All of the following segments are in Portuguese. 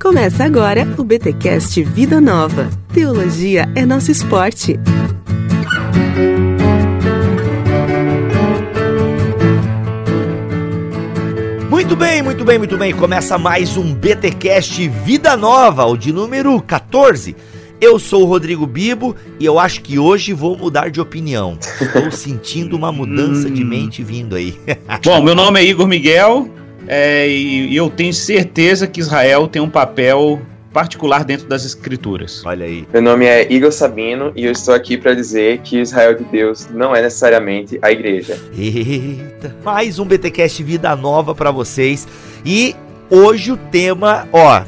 Começa agora o BTcast Vida Nova. Teologia é nosso esporte. Muito bem, muito bem, muito bem. Começa mais um BTcast Vida Nova, o de número 14. Eu sou o Rodrigo Bibo e eu acho que hoje vou mudar de opinião. Estou sentindo uma mudança de mente vindo aí. Bom, meu nome é Igor Miguel é, e eu tenho certeza que Israel tem um papel particular dentro das escrituras. Olha aí. Meu nome é Igor Sabino e eu estou aqui para dizer que Israel de Deus não é necessariamente a igreja. Eita, mais um BTcast Vida Nova para vocês e hoje o tema, ó,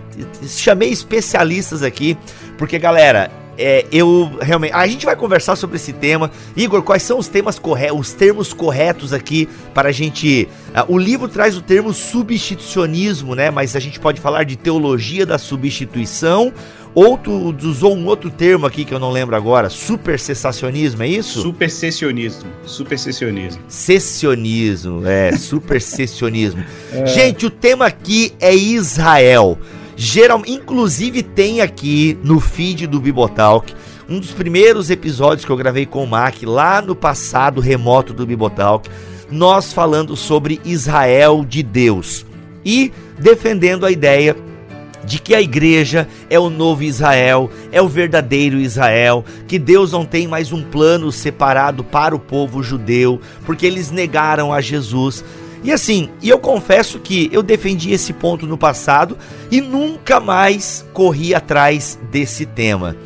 chamei especialistas aqui porque galera, é, eu realmente. A gente vai conversar sobre esse tema. Igor, quais são os temas corretos, os termos corretos aqui para a gente. Uh, o livro traz o termo substitucionismo, né? Mas a gente pode falar de teologia da substituição. Outro usou um outro termo aqui que eu não lembro agora, supercessacionismo, é isso? Supersessionismo. Supersessionismo. Sessionismo, é, supersessionismo. é. Gente, o tema aqui é Israel. Geral, inclusive tem aqui no feed do Bibotalk um dos primeiros episódios que eu gravei com o Mac lá no passado remoto do Bibotalk, nós falando sobre Israel de Deus e defendendo a ideia de que a igreja é o novo Israel, é o verdadeiro Israel, que Deus não tem mais um plano separado para o povo judeu, porque eles negaram a Jesus. E assim, e eu confesso que eu defendi esse ponto no passado e nunca mais corri atrás desse tema.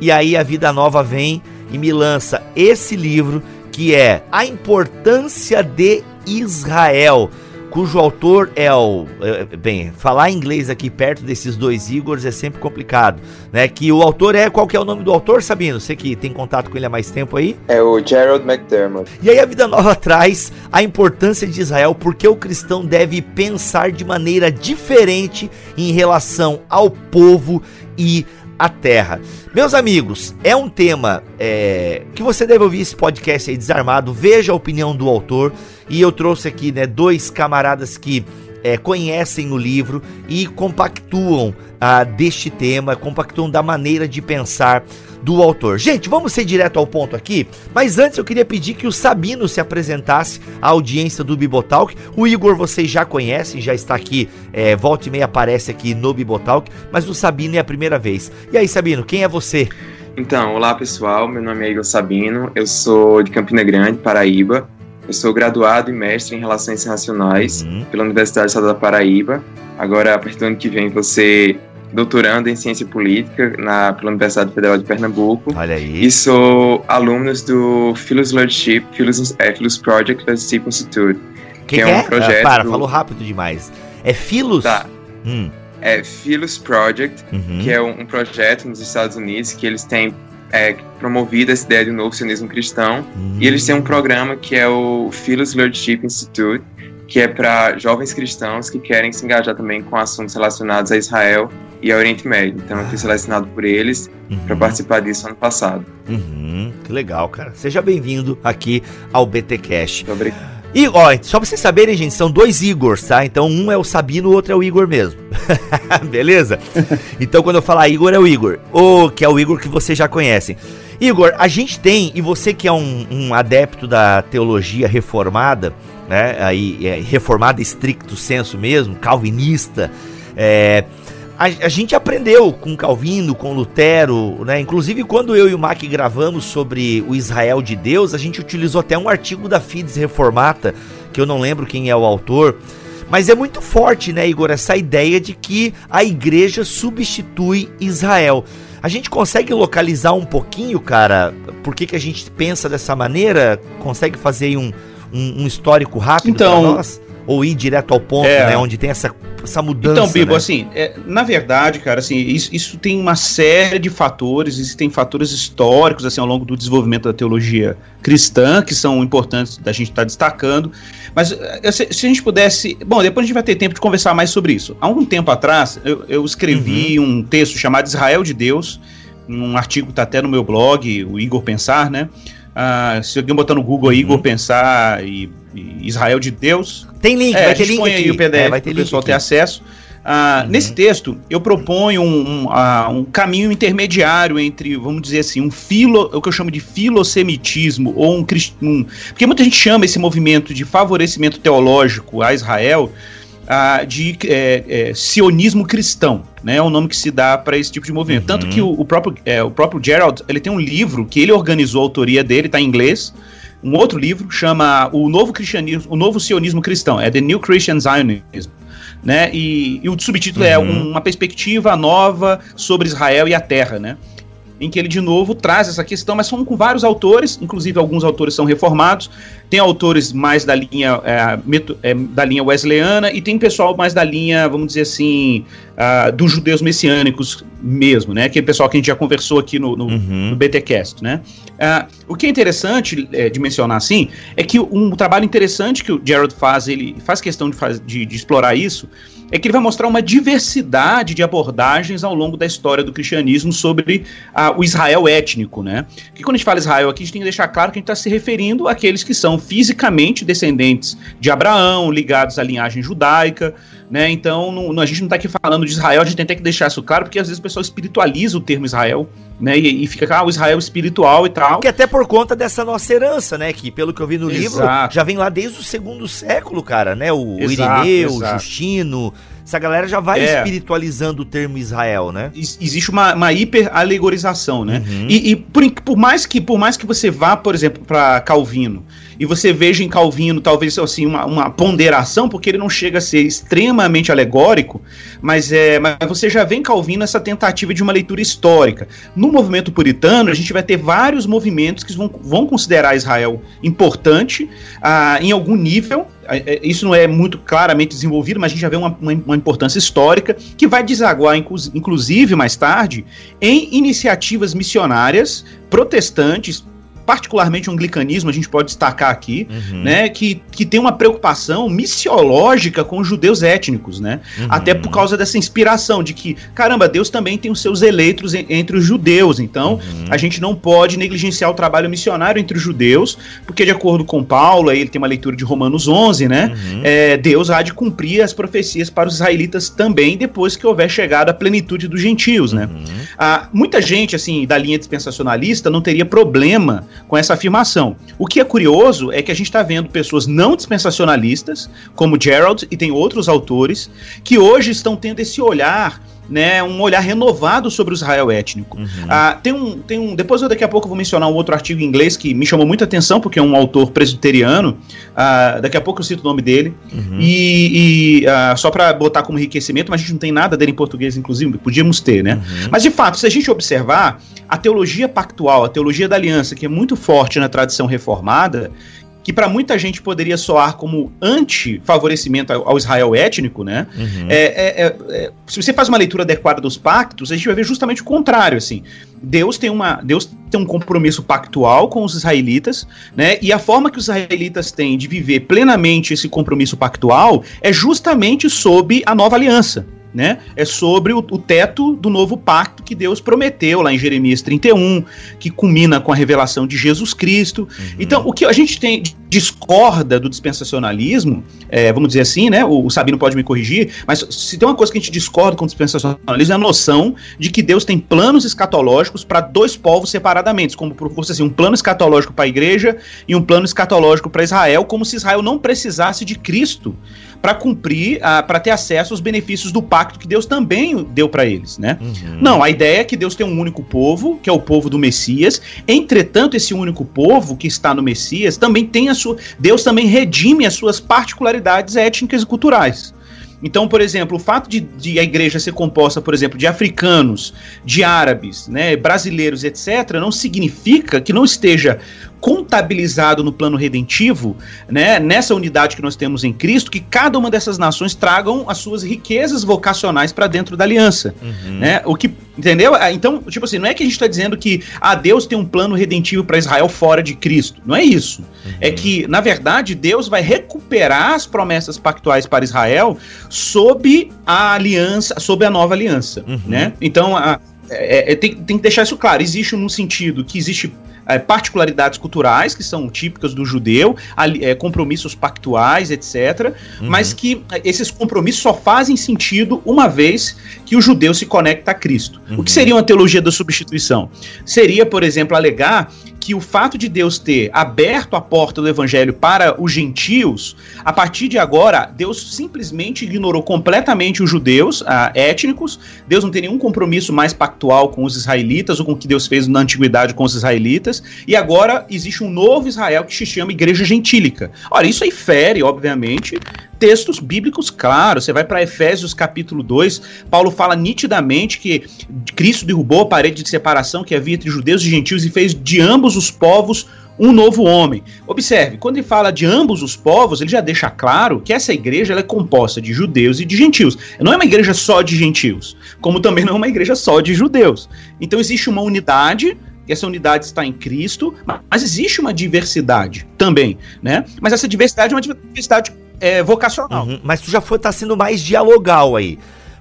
E aí a Vida Nova vem e me lança esse livro que é A Importância de Israel cujo autor é o. É, bem, falar inglês aqui perto desses dois Igors é sempre complicado, né? Que o autor é. Qual que é o nome do autor, Sabino? Você que tem contato com ele há mais tempo aí? É o Gerald McDermott. E aí a Vida Nova traz a importância de Israel, porque o cristão deve pensar de maneira diferente em relação ao povo e a terra. Meus amigos, é um tema é, que você deve ouvir esse podcast aí desarmado, veja a opinião do autor. E eu trouxe aqui né, dois camaradas que é, conhecem o livro e compactuam ah, deste tema, compactuam da maneira de pensar do autor. Gente, vamos ser direto ao ponto aqui, mas antes eu queria pedir que o Sabino se apresentasse à audiência do Bibotalk. O Igor vocês já conhecem, já está aqui, é, volta e meia aparece aqui no Bibotalk, mas o Sabino é a primeira vez. E aí, Sabino, quem é você? Então, olá pessoal, meu nome é Igor Sabino, eu sou de Campina Grande, Paraíba. Eu sou graduado e mestre em Relações Internacionais uhum. pela Universidade Estadual da Paraíba. Agora, a partir do ano que vem, você doutorando em Ciência Política na, pela Universidade Federal de Pernambuco. Olha aí. E sou aluno do Philos Leadership, Philos, é, Philos Project Leadership Institute. Que, que é, é um projeto... Ah, para, do... falou rápido demais. É Philos? Tá. Hum. É Philos Project, uhum. que é um, um projeto nos Estados Unidos que eles têm é, promovida essa ideia de um novo sionismo cristão. Uhum. E eles têm um programa que é o Philos Leadership Institute, que é para jovens cristãos que querem se engajar também com assuntos relacionados a Israel e ao Oriente Médio. Então, eu fui selecionado por eles uhum. para participar disso ano passado. Uhum. Que legal, cara. Seja bem-vindo aqui ao BT Cash. Muito obrigado. E, ó, só pra vocês saberem, gente, são dois Igors, tá? Então um é o Sabino, o outro é o Igor mesmo. Beleza? Então quando eu falar Igor, é o Igor. Ou que é o Igor que vocês já conhecem. Igor, a gente tem, e você que é um, um adepto da teologia reformada, né? Aí, é, reformada estricto senso mesmo, calvinista, é, a, a, gente aprendeu com Calvino, com Lutero, né? Inclusive, quando eu e o Mac gravamos sobre o Israel de Deus, a gente utilizou até um artigo da Fides Reformata, que eu não lembro quem é o autor. Mas é muito forte, né, Igor, essa ideia de que a igreja substitui Israel. A gente consegue localizar um pouquinho, cara, por que, que a gente pensa dessa maneira? Consegue fazer um, um, um histórico rápido então, para nós? Ou ir direto ao ponto, é, né? Onde tem essa essa mudança. Então, Bibo, né? assim, é, na verdade, cara, assim, isso, isso, tem uma série de fatores, existem fatores históricos, assim, ao longo do desenvolvimento da teologia cristã, que são importantes da gente estar tá destacando. Mas eh, se, se, a gente pudesse. Bom, depois a gente vai ter tempo de conversar mais sobre isso. Há um tempo atrás, eu, eu escrevi uhum. um texto chamado Israel de Deus, um artigo que está até no meu blog, o Igor Pensar, né? Ah, se alguém botar no Google uhum. Igor Pensar e, e, Israel de Deus. Tem link, é, vai ter link aqui. aí o PDF é, vai ter o pessoal ter acesso. Ah, uhum. Nesse texto, eu proponho um, um, uh, um, caminho intermediário entre, vamos dizer assim, um filo, o que eu chamo de filosemitismo, ou um, um. Porque muita gente chama esse movimento de favorecimento teológico a Israel de é, é, sionismo cristão, né? É o nome que se dá para esse tipo de movimento. Uhum. Tanto que o, o, próprio, é, o próprio Gerald, ele tem um livro que ele organizou a autoria dele, está em inglês. Um outro livro chama O Novo Cristianismo, o Novo Sionismo Cristão, é The New Christian Zionism né? E, e o subtítulo é uhum. é uma perspectiva nova sobre Israel e a Terra, né? Em que ele de novo traz essa questão, mas são com vários autores, inclusive alguns autores são reformados, tem autores mais da linha é, é, da linha wesleyana e tem pessoal mais da linha, vamos dizer assim, uh, dos judeus messiânicos mesmo, né? Aquele pessoal que a gente já conversou aqui no, no, uhum. no BTcast, né? Uh, o que é interessante é, de mencionar assim é que um trabalho interessante que o Gerald faz, ele faz questão de, faz, de, de explorar isso é que ele vai mostrar uma diversidade de abordagens ao longo da história do cristianismo sobre ah, o Israel étnico, né? Que quando a gente fala Israel aqui, a gente tem que deixar claro que a gente está se referindo àqueles que são fisicamente descendentes de Abraão, ligados à linhagem judaica, né? Então, não, a gente não está aqui falando de Israel, a gente tem que deixar isso claro, porque às vezes o pessoal espiritualiza o termo Israel, né? E, e fica, ah, o Israel espiritual e tal. Que até por conta dessa nossa herança, né? Que pelo que eu vi no Exato. livro, já vem lá desde o segundo século, cara, né? O, Exato, Irineu, o Justino essa galera já vai é. espiritualizando o termo Israel, né? Existe uma, uma hiper alegorização, né? Uhum. E, e por, por, mais que, por mais que você vá, por exemplo, para Calvino e você veja em Calvino talvez assim uma, uma, ponderação, porque ele não chega a ser extremamente alegórico, mas é, mas você já vê em Calvino essa tentativa de uma leitura histórica. No movimento puritano, a gente vai ter vários movimentos que vão, vão considerar Israel importante ah, em algum nível. É, isso não é muito claramente desenvolvido, mas a gente já vê uma, uma, uma importância histórica que vai desaguar, inclusive mais tarde, em iniciativas missionárias protestantes particularmente o anglicanismo, a gente pode destacar aqui, uhum. né, que, que tem uma preocupação missiológica com os judeus étnicos, né? Uhum. Até por causa dessa inspiração de que, caramba, Deus também tem os seus eleitos en, entre os judeus, então uhum. a gente não pode negligenciar o trabalho missionário entre os judeus, porque de acordo com Paulo, aí ele tem uma leitura de Romanos 11, né, uhum. é, Deus há de cumprir as profecias para os israelitas também, depois que houver chegado a plenitude dos gentios, né? Uhum. Ah, muita gente, assim, da linha dispensacionalista não teria problema com essa afirmação. O que é curioso é que a gente está vendo pessoas não dispensacionalistas, como Gerald e tem outros autores, que hoje estão tendo esse olhar né, um olhar renovado sobre o Israel étnico. Uhum. Ah, tem, um, tem um. Depois eu daqui a pouco vou mencionar um outro artigo em inglês que me chamou muita atenção, porque é um autor presbiteriano. Ah, daqui a pouco eu cito o nome dele. Uhum. E, e ah, só para botar como enriquecimento, mas a gente não tem nada dele em português, inclusive, podíamos ter, né? Uhum. Mas de fato, se a gente observar, a teologia pactual, a teologia da aliança, que é muito forte na tradição reformada, que para muita gente poderia soar como anti-favorecimento ao Israel étnico, né? Uhum. É, é, é, é, se você faz uma leitura adequada dos pactos, a gente vai ver justamente o contrário, assim. Deus tem, uma, Deus tem um compromisso pactual com os israelitas, né? E a forma que os israelitas têm de viver plenamente esse compromisso pactual é justamente sob a nova aliança né? É sobre o, o, teto do novo pacto que Deus prometeu lá em Jeremias 31, que culmina com a revelação de Jesus Cristo. Uhum. Então, o que a gente tem discorda do dispensacionalismo, é, vamos dizer assim, né? O, o, Sabino pode me corrigir, mas se tem uma coisa que a gente discorda com o dispensacionalismo é a noção de que Deus tem planos escatológicos para dois povos separadamente, como fosse assim, um plano escatológico para a igreja e um plano escatológico para Israel, como se Israel não precisasse de Cristo para cumprir, para ter acesso aos benefícios do pacto que Deus também deu para eles, né? Uhum. Não, a ideia é que Deus tem um único povo, que é o povo do Messias. Entretanto, esse único povo que está no Messias também tem a sua, Deus também redime as suas particularidades étnicas e culturais. Então, por exemplo, o fato de, de, a igreja ser composta, por exemplo, de africanos, de árabes, né, brasileiros, etc., não significa que não esteja contabilizado no plano redentivo, né, nessa unidade que nós temos em Cristo, que cada uma dessas nações tragam as suas riquezas vocacionais para dentro da aliança, uhum. né? O que, entendeu? Ah, então, tipo assim, não é que a gente está dizendo que ah, Deus tem um plano redentivo para Israel fora de Cristo. Não é isso. Uhum. É que, na verdade, Deus vai recuperar as promessas pactuais para Israel sob a aliança, sob a nova aliança, uhum. né? Então, a, é, é, tem, tem que deixar isso claro. Existe um sentido que existe é, particularidades culturais que são típicas do judeu, é, compromissos pactuais, etc. Uhum. Mas que é, esses compromissos só fazem sentido uma vez que o judeu se conecta a Cristo. Uhum. O que uhum. seria uma teologia da substituição? Seria, por exemplo, alegar que o fato de Deus ter aberto a porta do evangelho para os gentios, a partir de agora, Deus simplesmente ignorou completamente os judeus ah, étnicos. Deus não tem nenhum compromisso mais pactual com os israelitas ou com o que Deus fez na antiguidade com os israelitas. E agora existe um novo Israel que se chama Igreja Gentílica. Ora, isso aí fere, obviamente, textos bíblicos claros. Você vai para Efésios capítulo 2, Paulo fala nitidamente que Cristo derrubou a parede de separação que havia entre judeus e gentios e fez de ambos os povos um novo homem. Observe, quando ele fala de ambos os povos, ele já deixa claro que essa igreja é composta de judeus e de gentios. Não é uma igreja só de gentios, como também não é uma igreja só de judeus. Então existe uma unidade essa unidade está em Cristo, mas existe uma diversidade também, né? Mas essa diversidade é uma diversidade é, vocacional. Uhum, mas tu já foi tá sendo mais dialogal aí.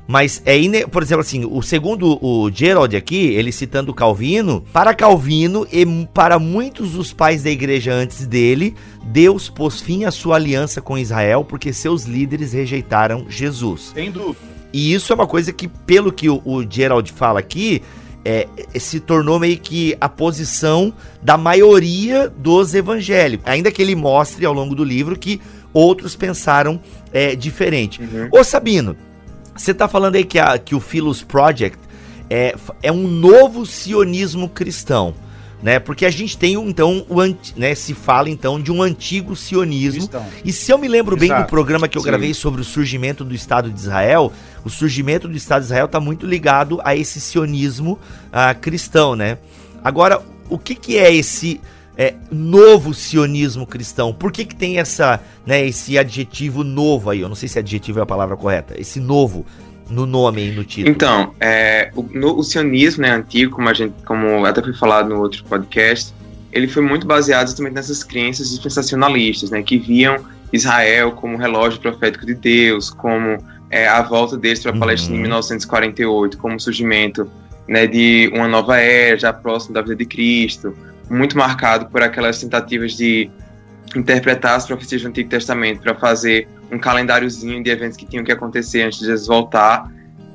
Mas é, ine... por exemplo, assim, o segundo o Gerald aqui, ele citando Calvino, para Calvino e para muitos dos pais da igreja antes dele, Deus pôs fim à sua aliança com Israel porque seus líderes rejeitaram Jesus. Sem dúvida. E isso é uma coisa que, pelo que o, o Gerald fala aqui, é, se tornou meio que a posição da maioria dos evangélicos. Ainda que ele mostre ao longo do livro que outros pensaram é, diferente. Uhum. Ô Sabino, você está falando aí que, a, que o Philos Project é, é um novo sionismo cristão né? Porque a gente tem então o né, se fala então de um antigo sionismo. Cristão. E se eu me lembro Exato. bem do programa que eu Sim. gravei sobre o surgimento do Estado de Israel, o surgimento do Estado de Israel está muito ligado a esse sionismo uh, cristão, né? Agora, o que, que é esse é, novo sionismo cristão? Por que, que tem essa, né, esse adjetivo novo aí? Eu não sei se adjetivo é a palavra correta. Esse novo no nome e no título? Então, é, o, no, o sionismo né, antigo, como, a gente, como até foi falado no outro podcast, ele foi muito baseado justamente nessas crenças dispensacionalistas, né, que viam Israel como relógio profético de Deus, como é, a volta deles para a Palestina uhum. em 1948, como o surgimento né, de uma nova era, já próximo da vida de Cristo, muito marcado por aquelas tentativas de interpretar as profecias do Antigo Testamento para fazer um calendáriozinho de eventos que tinham que acontecer antes de Jesus voltar.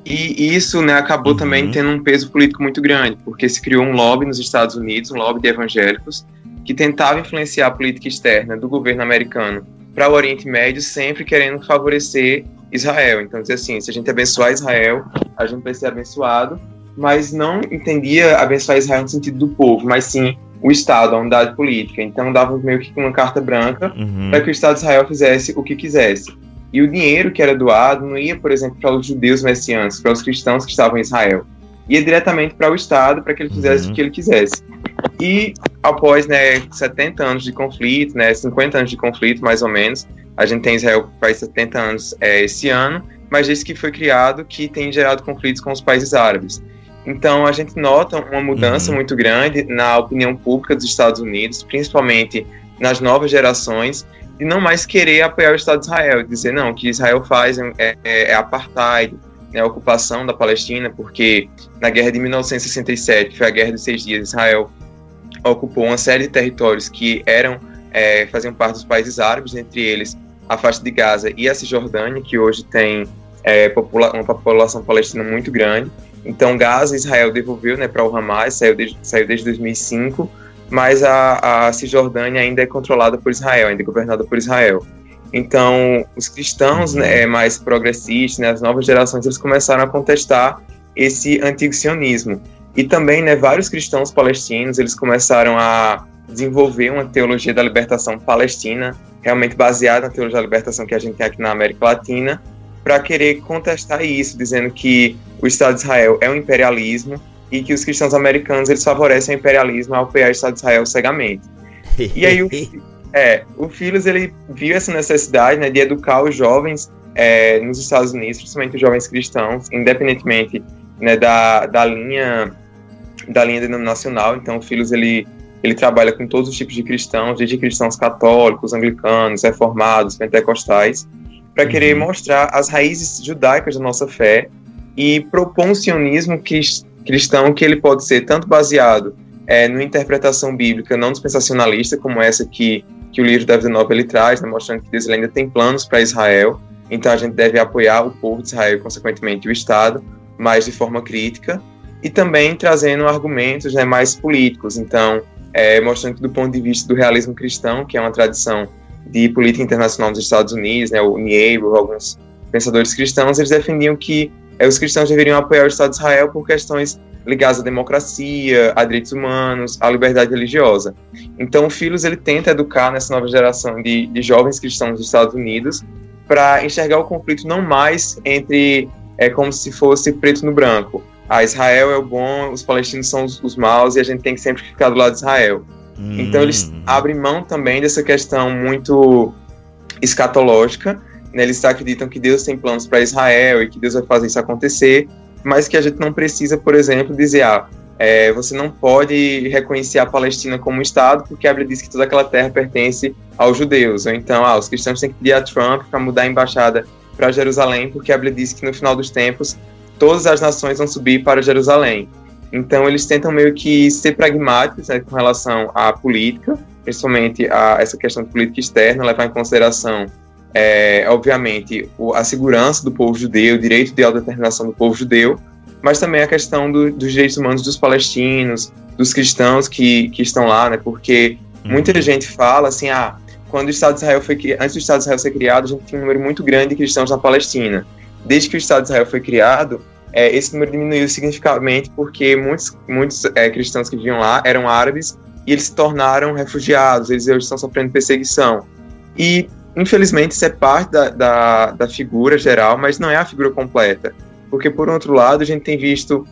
E isso né, acabou uhum. também tendo um peso político muito grande, porque se criou um lobby nos Estados Unidos, um lobby de evangélicos, que tentava influenciar a política externa do governo americano para o Oriente Médio, sempre querendo favorecer Israel. Então, dizer assim, se a gente abençoar Israel, a gente vai ser abençoado, mas não entendia abençoar Israel no sentido do povo, mas sim o Estado, a unidade política. Então dava meio que uma carta branca uhum. para que o Estado de Israel fizesse o que quisesse. E o dinheiro que era doado não ia, por exemplo, para os judeus messiânicos, para os cristãos que estavam em Israel. Ia diretamente para o Estado para que ele fizesse uhum. o que ele quisesse. E após né, 70 anos de conflito, né, 50 anos de conflito mais ou menos, a gente tem Israel faz 70 anos é, esse ano, mas disse que foi criado que tem gerado conflitos com os países árabes. Então a gente nota uma mudança uhum. muito grande na opinião pública dos Estados Unidos, principalmente nas novas gerações, de não mais querer apoiar o Estado de Israel, dizer não, o que Israel faz é, é, é apartheid, né, a ocupação da Palestina, porque na guerra de 1967, que foi a guerra dos seis dias, Israel ocupou uma série de territórios que eram é, faziam parte dos países árabes, entre eles a faixa de Gaza e a Cisjordânia, que hoje tem é, popula uma população palestina muito grande. Então, Gaza, Israel devolveu né, para o Hamas, saiu desde, saiu desde 2005, mas a, a Cisjordânia ainda é controlada por Israel, ainda é governada por Israel. Então, os cristãos né, mais progressistas, né, as novas gerações, eles começaram a contestar esse antigo sionismo. E também, né, vários cristãos palestinos, eles começaram a desenvolver uma teologia da libertação palestina, realmente baseada na teologia da libertação que a gente tem aqui na América Latina, para querer contestar isso, dizendo que o Estado de Israel é um imperialismo e que os cristãos americanos eles favorecem o imperialismo ao apoiar o Estado de Israel cegamente. E aí o, é, o Philos ele viu essa necessidade né, de educar os jovens é, nos Estados Unidos, principalmente os jovens cristãos, independentemente né, da, da linha da linha denominacional. Então o Philos ele ele trabalha com todos os tipos de cristãos, desde cristãos católicos, anglicanos, reformados, pentecostais para querer uhum. mostrar as raízes judaicas da nossa fé e propor um sionismo cristão que ele pode ser tanto baseado é, numa interpretação bíblica não dispensacionalista, como essa que, que o livro da Vida Nova ele traz, né, mostrando que Deus ainda tem planos para Israel, então a gente deve apoiar o povo de Israel consequentemente, o Estado, mas de forma crítica, e também trazendo argumentos né, mais políticos, então, é, mostrando que do ponto de vista do realismo cristão, que é uma tradição de política internacional nos Estados Unidos, né, o Niebuhr, alguns pensadores cristãos, eles defendiam que os cristãos deveriam apoiar o Estado de Israel por questões ligadas à democracia, a direitos humanos, à liberdade religiosa. Então, o Filos ele tenta educar nessa nova geração de, de jovens cristãos dos Estados Unidos para enxergar o conflito não mais entre é como se fosse preto no branco. Ah, Israel é o bom, os palestinos são os, os maus e a gente tem que sempre ficar do lado de Israel. Hum. Então eles abrem mão também dessa questão muito escatológica. Né? Eles acreditam que Deus tem planos para Israel e que Deus vai fazer isso acontecer, mas que a gente não precisa, por exemplo, dizer, ah, é, você não pode reconhecer a Palestina como um Estado, porque a Bíblia diz que toda aquela terra pertence aos judeus. Ou então, ah, os cristãos têm que pedir a Trump para mudar a embaixada para Jerusalém, porque a Bíblia diz que no final dos tempos todas as nações vão subir para Jerusalém. Então eles tentam meio que ser pragmáticos né, com relação à política, principalmente a essa questão de política externa, levar em consideração, é, obviamente, o, a segurança do povo judeu, o direito de autodeterminação do povo judeu, mas também a questão do, dos direitos humanos dos palestinos, dos cristãos que, que estão lá, né? Porque muita uhum. gente fala assim, ah, quando o Estado de Israel foi antes do Estado de Israel ser criado, a gente tinha um número muito grande de cristãos na Palestina. Desde que o Estado de Israel foi criado, é, esse número diminuiu significativamente porque muitos, muitos é, cristãos que viviam lá eram árabes e eles se tornaram refugiados, eles hoje estão sofrendo perseguição. E, infelizmente, isso é parte da, da, da figura geral, mas não é a figura completa. Porque, por outro lado, a gente tem visto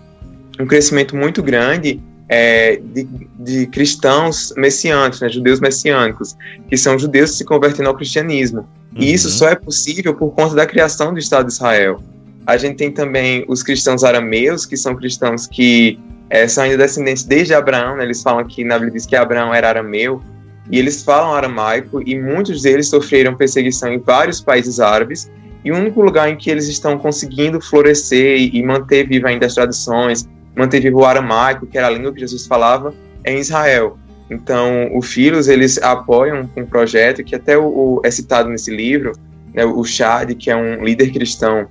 um crescimento muito grande é, de, de, cristãos messiânicos, né, judeus messiânicos, que são judeus que se convertendo ao cristianismo. Uhum. E isso só é possível por conta da criação do Estado de Israel. A gente tem também os cristãos arameus, que são cristãos que é, são ainda descendentes desde Abraão, né, eles falam que na Bíblia diz que Abraão era arameu, e eles falam aramaico, e muitos deles sofreram perseguição em vários países árabes, e o único lugar em que eles estão conseguindo florescer e, manter viva ainda as tradições, manter vivo o aramaico, que era a língua que Jesus falava, é em Israel. Então, o Filhos, eles apoiam um projeto que até o, o é citado nesse livro, né, o Chad, que é um líder cristão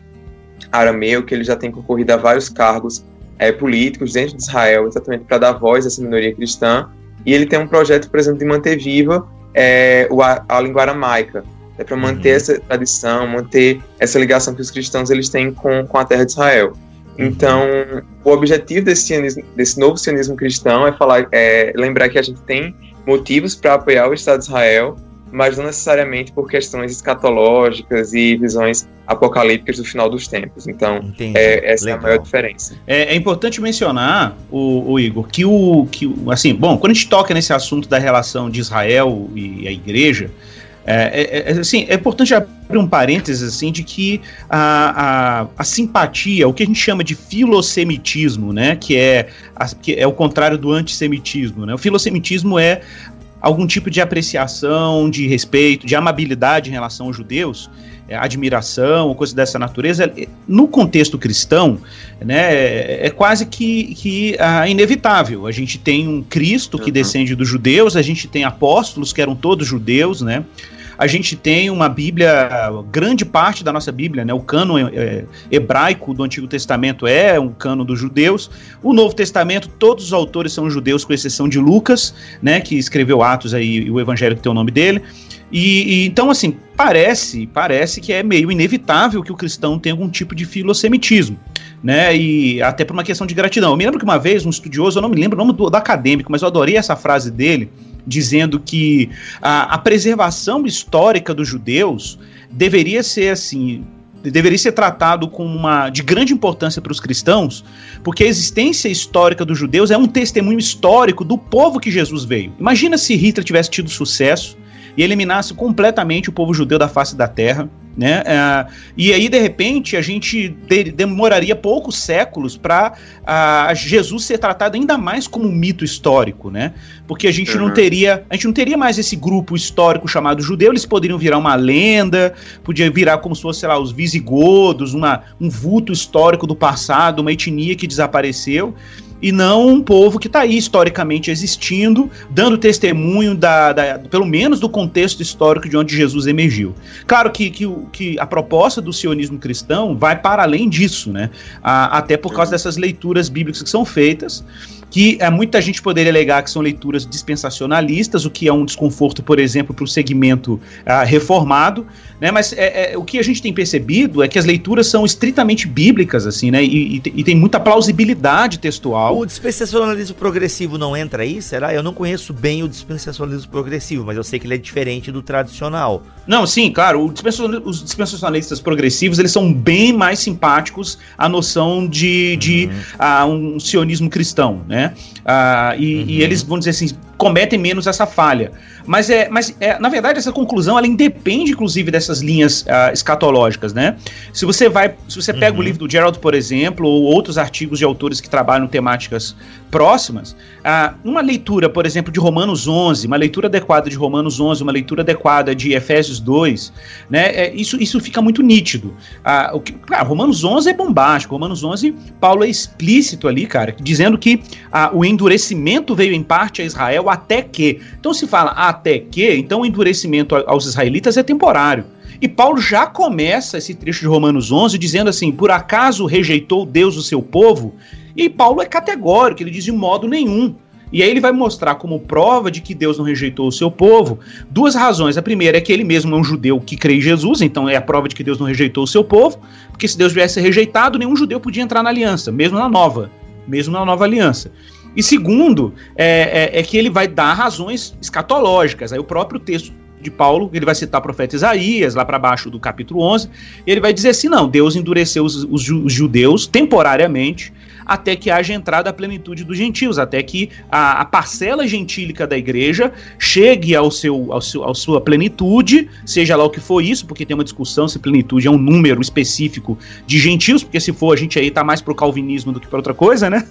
arameu, que ele já tem concorrido a vários cargos é, políticos dentro de Israel, exatamente para dar voz a essa minoria cristã, e ele tem um projeto, por exemplo, de manter viva é, a, a língua aramaica, é para manter uhum. essa tradição, manter essa ligação que os cristãos eles têm com, com a terra de Israel. Então, o objetivo desse, sionismo, desse novo sionismo cristão é falar, é lembrar que a gente tem motivos para apoiar o Estado de Israel, mas não necessariamente por questões escatológicas e visões apocalípticas do final dos tempos. Então, é, essa Legal. é a maior diferença. É, é importante mencionar, o, o, Igor, que o, que assim, bom, quando a gente toca nesse assunto da relação de Israel e a Igreja, é, é, é, assim, é importante abrir um parênteses assim de que a, a, a, simpatia, o que a gente chama de filosemitismo, né, que é, a, que é o contrário do antissemitismo, né? O filosemitismo é algum tipo de apreciação, de respeito, de amabilidade em relação aos judeus, é, admiração, coisa dessa natureza, no contexto cristão, né, é, é quase que, que ah, inevitável. A gente tem um Cristo que uhum. descende dos judeus, a gente tem apóstolos que eram todos judeus, né? A gente tem uma Bíblia, grande parte da nossa Bíblia, né, o cano é, hebraico do Antigo Testamento é um cano dos judeus. O Novo Testamento, todos os autores são judeus, com exceção de Lucas, né, que escreveu Atos aí, e o Evangelho que tem o nome dele. E, e, então, assim, parece, parece que é meio inevitável que o cristão tenha algum tipo de filosemitismo, né? E até por uma questão de gratidão. Eu me lembro que uma vez um estudioso, eu não me lembro o nome do, do acadêmico, mas eu adorei essa frase dele, dizendo que a, a preservação histórica dos judeus deveria ser assim deveria ser tratado com uma de grande importância para os cristãos, porque a existência histórica dos judeus é um testemunho histórico do povo que Jesus veio. Imagina se Hitler tivesse tido sucesso e eliminasse completamente o povo judeu da face da terra. Né? Uh, e aí, de repente, a gente de demoraria poucos séculos para uh, Jesus ser tratado ainda mais como um mito histórico, né? Porque a gente uhum. não teria, a gente não teria mais esse grupo histórico chamado judeu, eles poderiam virar uma lenda, podia virar como se fosse, sei lá, os visigodos, uma, um vulto histórico do passado, uma etnia que desapareceu. E não um povo que está aí historicamente existindo, dando testemunho da, da, pelo menos do contexto histórico de onde Jesus emergiu. Claro que, que, que a proposta do sionismo cristão vai para além disso, né? A, até por causa dessas leituras bíblicas que são feitas que é, muita gente poderia alegar que são leituras dispensacionalistas, o que é um desconforto, por exemplo, para o segmento ah, reformado, né? Mas é, é, o que a gente tem percebido é que as leituras são estritamente bíblicas, assim, né? E, e, e, tem muita plausibilidade textual. O dispensacionalismo progressivo não entra aí, será? Eu não conheço bem o dispensacionalismo progressivo, mas eu sei que ele é diferente do tradicional. Não, sim, claro. os dispensacionalistas progressivos eles são bem mais simpáticos à noção de, de uhum. uh, um sionismo cristão, né? Uh, e, uhum. e eles vão dizer assim cometem menos essa falha. Mas, é, mas é, na verdade, essa conclusão ela independe, inclusive, dessas linhas uh, escatológicas, né? Se você vai, se você pega uhum. o livro do Gerald, por exemplo, ou outros artigos de autores que trabalham temáticas próximas, uh, uma leitura, por exemplo, de Romanos 11, uma leitura adequada de Romanos 11, uma leitura adequada de Efésios 2, né? É, isso, isso fica muito nítido. Uh, o que, claro, Romanos 11 é bombástico. Romanos 11, Paulo é explícito ali, cara, dizendo que o endurecimento veio em parte a Israel até que. Então se fala até que, então o endurecimento aos israelitas é temporário. E Paulo já começa esse trecho de Romanos 11 dizendo assim: por acaso rejeitou Deus o seu povo? E Paulo é categórico, ele diz de modo nenhum. E aí ele vai mostrar como prova de que Deus não rejeitou o seu povo duas razões. A primeira é que ele mesmo é um judeu que crê em Jesus, então é a prova de que Deus não rejeitou o seu povo, porque se Deus tivesse rejeitado, nenhum judeu podia entrar na aliança, mesmo na nova, mesmo na nova aliança. E segundo, é, é, é que ele vai dar razões escatológicas. Aí o próprio texto de Paulo, ele vai citar o profeta Isaías, lá para baixo do capítulo 11, e ele vai dizer assim: não, Deus endureceu os, os, judeus temporariamente até que haja entrada à plenitude dos gentios, até que a, a parcela gentílica da igreja chegue ao seu, ao seu, à sua plenitude, seja lá o que for isso, porque tem uma discussão se plenitude é um número específico de gentios, porque se for a gente aí tá mais pro calvinismo do que para outra coisa, né?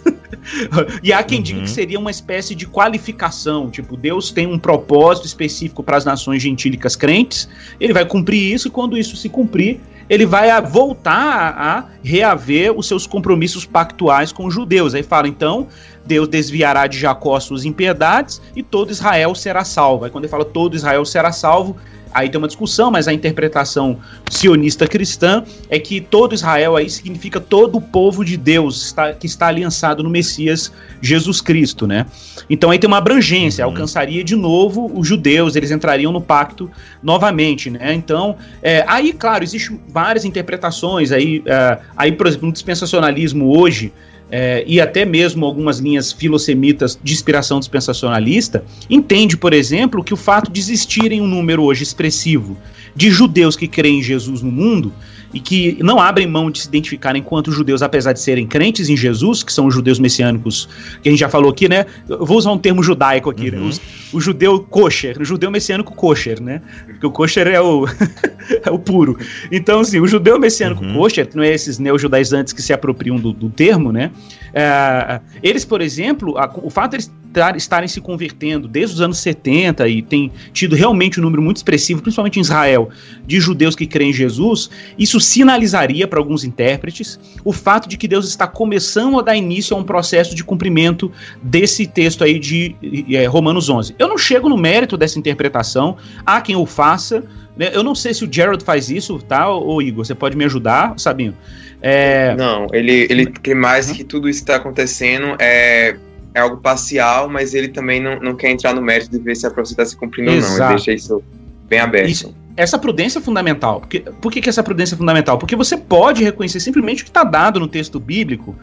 e há quem uhum. diga que seria uma espécie de qualificação, tipo, Deus tem um propósito específico para as nações gentílicas crentes, ele vai cumprir isso e quando isso se cumprir, ele vai voltar a, reaver os seus compromissos pactuais com os judeus. Aí fala, então, Deus desviará de Jacó suas impiedades e todo Israel será salvo. Aí quando ele fala todo Israel será salvo, Aí tem uma discussão, mas a interpretação sionista cristã é que todo Israel aí significa todo o povo de Deus está, que está aliançado no Messias Jesus Cristo, né? Então aí tem uma abrangência, uhum. alcançaria de novo os judeus, eles entrariam no pacto novamente, né? Então, é, aí, claro, existem várias interpretações, aí, é, aí por exemplo, no dispensacionalismo hoje, é, e até mesmo algumas linhas filosemitas de inspiração dispensacionalista, entende, por exemplo, que o fato de existirem um número hoje expressivo de judeus que creem em Jesus no mundo e que não abrem mão de se identificar enquanto judeus, apesar de serem crentes em Jesus, que são os judeus messiânicos, que a gente já falou aqui, né? Eu vou usar um termo judaico aqui, né? uhum. né? o, o, judeu kosher, o judeu messiânico kosher, né? Porque o kosher é o, é o puro. Então, assim, o judeu messiânico uhum. kosher, que não é esses neo-judaizantes que se apropriam do, do termo, né? É, eles, por exemplo, a, o fato de eles estarem se convertendo desde os anos 70 e tem tido realmente um número muito expressivo, principalmente em Israel, de judeus que creem em Jesus, isso sinalizaria para alguns intérpretes o fato de que Deus está começando a dar início a um processo de cumprimento desse texto aí de é, Romanos 11. Eu não chego no mérito dessa interpretação, há quem o faça? Eu não sei se o Gerald faz isso, tá, ou Igor, você pode me ajudar, Sabinho? É... Não, ele, ele quer mais uhum. que tudo isso está acontecendo é é algo parcial, mas ele também não, não quer entrar no mérito de ver se a profecia está se cumprindo Exato. ou não. Ele deixa isso bem aberto. Isso, essa prudência é fundamental. Porque, por que, que essa prudência é fundamental? Porque você pode reconhecer simplesmente o que está dado no texto bíblico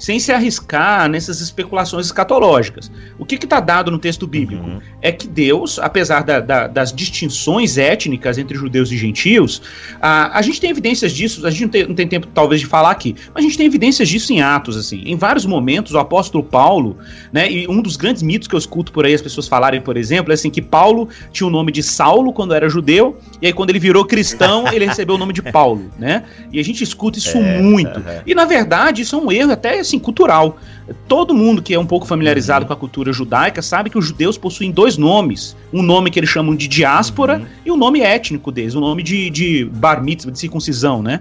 sem se arriscar nessas especulações escatológicas. O que está dado no texto bíblico? Uhum. É que Deus, apesar da, da, das distinções étnicas entre judeus e gentios, a, a gente tem evidências disso, a gente não tem, não tem, tempo talvez de falar aqui, mas a gente tem evidências disso em Atos, assim. Em vários momentos, o apóstolo Paulo, né, e um dos grandes mitos que eu escuto por aí as pessoas falarem, por exemplo, é assim, que Paulo tinha o nome de Saulo quando era judeu, e aí quando ele virou cristão, ele recebeu o nome de Paulo, né? E a gente escuta isso é, muito. E na verdade, isso é um erro até assim, cultural. Todo mundo que é um pouco familiarizado uhum. com a cultura judaica sabe que os judeus possuem dois nomes. Um nome que eles chamam de diáspora uhum. e o um nome étnico deles, o um nome de, de bar mitzvah, de circuncisão, né?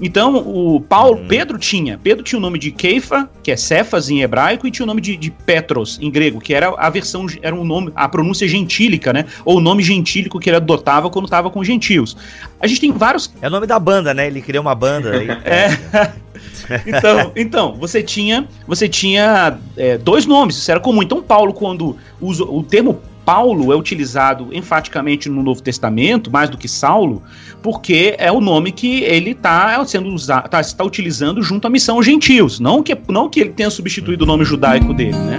Então, o Paulo, uhum. Pedro tinha. Pedro tinha o nome de Keifa, que é Cefas em hebraico, e tinha o nome de, de Petros em grego, que era a versão, era um nome, a pronúncia gentílica, né? Ou o nome gentílico que ele adotava quando estava com gentios. A gente tem vários. É o nome da banda, né? Ele criou uma banda. Aí. é. então, então, você tinha, você tinha é, dois nomes, isso era comum. Então, Paulo, quando usa o termo Paulo é utilizado enfaticamente no Novo Testamento, mais do que Saulo, porque é o nome que ele está sendo usado, tá, está utilizando junto à missão gentios, não que, não que ele tenha substituído o nome judaico dele, né?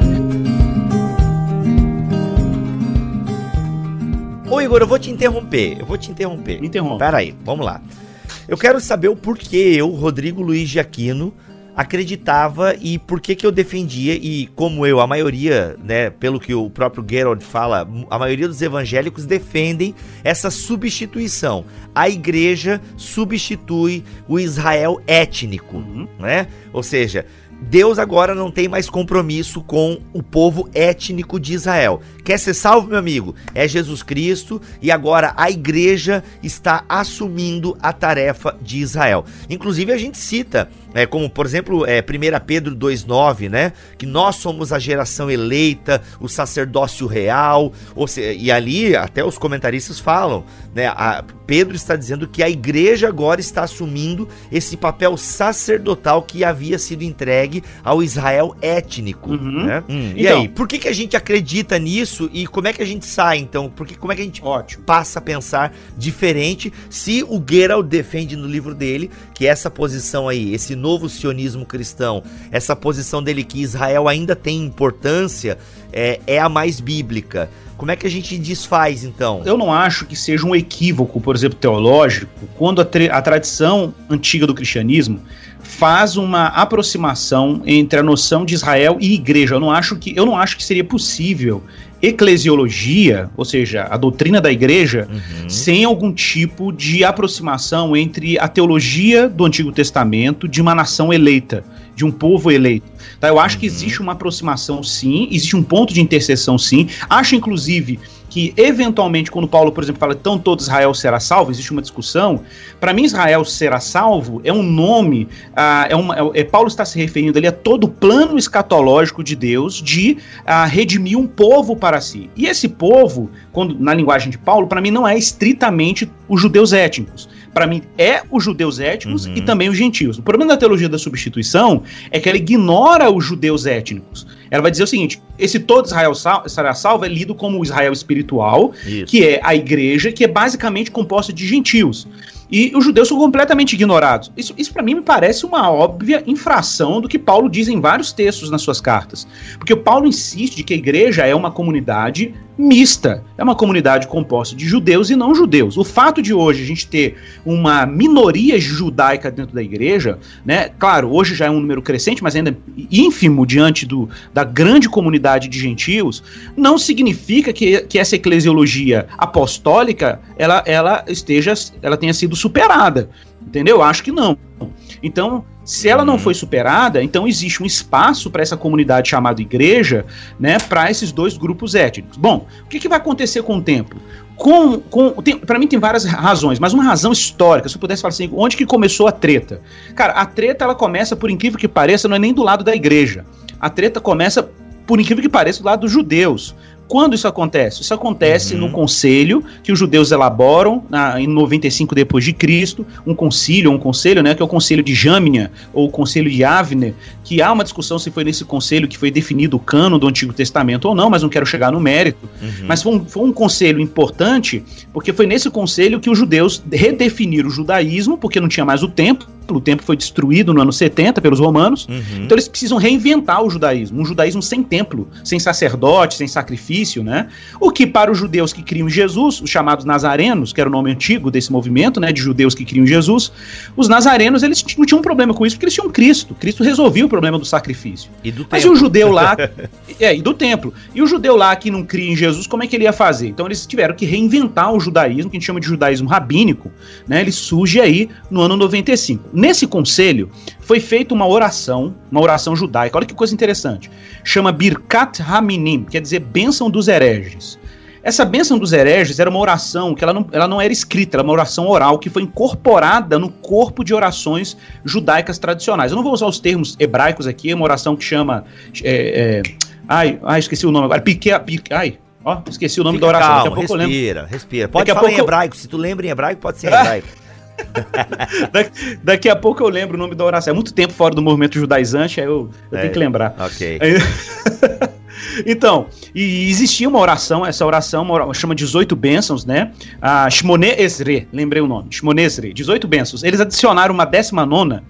Ô Igor, eu vou te interromper, eu vou te interromper. Me interrompe. Peraí, vamos lá. Eu quero saber o porquê eu, Rodrigo Luiz de Aquino, acreditava e por que que eu defendia e como eu, a maioria, né, pelo que o próprio Gerald fala, a maioria dos evangélicos defendem essa substituição. A igreja substitui o Israel étnico, uhum. né? Ou seja, Deus agora não tem mais compromisso com o povo étnico de Israel. Quer ser salvo, meu amigo? É Jesus Cristo e agora a igreja está assumindo a tarefa de Israel. Inclusive, a gente cita é, como por exemplo é, 1 Pedro 2,9, né? Que nós somos a geração eleita, o sacerdócio real, ou seja, e ali até os comentaristas falam, né? A, Pedro está dizendo que a igreja agora está assumindo esse papel sacerdotal que havia sido entregue ao Israel étnico. Uhum. Né? Hum, e então, aí, por que, que a gente acredita nisso e como é que a gente sai então? Porque como é que a gente ótimo. passa a pensar diferente se o Gerald defende no livro dele que essa posição aí, esse novo sionismo cristão, essa posição dele que Israel ainda tem importância, é, é a mais bíblica. Como é que a gente desfaz então? Eu não acho que seja um equívoco, por exemplo, teológico, quando a, a tradição antiga do cristianismo faz uma aproximação entre a noção de Israel e igreja. Eu não acho que, eu não acho que seria possível eclesiologia, ou seja, a doutrina da igreja, uhum. sem algum tipo de aproximação entre a teologia do Antigo Testamento de uma nação eleita, de um povo eleito. Tá? Eu acho uhum. que existe uma aproximação sim, existe um ponto de interseção sim. Acho, inclusive, que eventualmente, quando Paulo, por exemplo, fala então todo Israel será salvo, existe uma discussão. Para mim, Israel será salvo é um nome, ah, é, uma, é, é, Paulo está se referindo ali a todo o plano escatológico de Deus de ah, redimir um povo para si. E esse povo, quando na linguagem de Paulo, para mim não é estritamente os judeus étnicos. Para mim é os judeus étnicos uhum. e também os gentios. O problema da teologia da substituição é que ela ignora os judeus étnicos. Ela vai dizer o seguinte: esse todo Israel sal, será salvo é lido como o Israel espiritual, Isso. que é a igreja, que é basicamente composta de gentios. E os judeus são completamente ignorados. Isso, isso para mim me parece uma óbvia infração do que Paulo diz em vários textos nas suas cartas. Porque o Paulo insiste de que a igreja é uma comunidade mista. É uma comunidade composta de judeus e não judeus. O fato de hoje a gente ter uma minoria judaica dentro da igreja, né? Claro, hoje já é um número crescente, mas ainda ínfimo diante do, da grande comunidade de gentios, não significa que, que essa eclesiologia apostólica ela, ela esteja, ela tenha sido superada. Entendeu? Acho que não. Então, se ela não uhum. foi superada, então existe um espaço para essa comunidade chamada igreja, né, para esses dois grupos étnicos. Bom, o que, que vai acontecer com o tempo? Com, com, para mim tem várias razões, mas uma razão histórica, se eu pudesse falar assim, onde que começou a treta? Cara, a treta ela começa, por incrível que pareça, não é nem do lado da igreja. A treta começa, por incrível que pareça, do lado dos judeus. Quando isso acontece? Isso acontece uhum. no conselho que os judeus elaboram na, em 95 depois de Cristo, um concílio, um conselho, né, que é o conselho de Jâmnia ou o conselho de Avner, que há uma discussão se foi nesse conselho que foi definido o cano do Antigo Testamento ou não, mas não quero chegar no mérito. Uhum. Mas foi um, foi um conselho importante, porque foi nesse conselho que os judeus redefiniram o judaísmo, porque não tinha mais o templo, o templo foi destruído no ano 70 pelos romanos, uhum. então eles precisam reinventar o judaísmo, um judaísmo sem templo, sem sacerdote, sem sacrifício, né? O que para os judeus que criam Jesus, os chamados nazarenos, que era o nome antigo desse movimento, né, de judeus que criam Jesus, os nazarenos eles não tinham um problema com isso, porque eles tinham Cristo. Cristo resolvia o problema do sacrifício. E do Mas templo. o judeu lá, é, e do templo. E o judeu lá que não cria em Jesus, como é que ele ia fazer? Então eles tiveram que reinventar o judaísmo, que a gente chama de judaísmo rabínico, né? Ele surge aí no ano 95 Nesse conselho foi feita uma oração, uma oração judaica. Olha que coisa interessante. Chama Birkat Haminim, quer dizer bênção dos hereges. Essa bênção dos hereges era uma oração que ela não, ela não era escrita, era uma oração oral que foi incorporada no corpo de orações judaicas tradicionais. Eu não vou usar os termos hebraicos aqui, é uma oração que chama. É, é, ai, ai, esqueci o nome agora. Pique, pique, ai, ó, esqueci o nome Fica da oração. Calma, Daqui a pouco respira, eu lembro. respira. Pode Daqui falar em pouco- hebraico. Se tu lembra em hebraico, pode ser em hebraico. Daqui, daqui a pouco eu lembro o nome da oração. É muito tempo fora do movimento judaizante, aí eu, eu É. tenho que lembrar. ok. Então, e existia uma oração, essa oração uma chama 18 bênçãos, né? A Shmone Esre, lembrei o nome, Shmone Esre, 18 bênçãos. Eles adicionaram uma décima nona,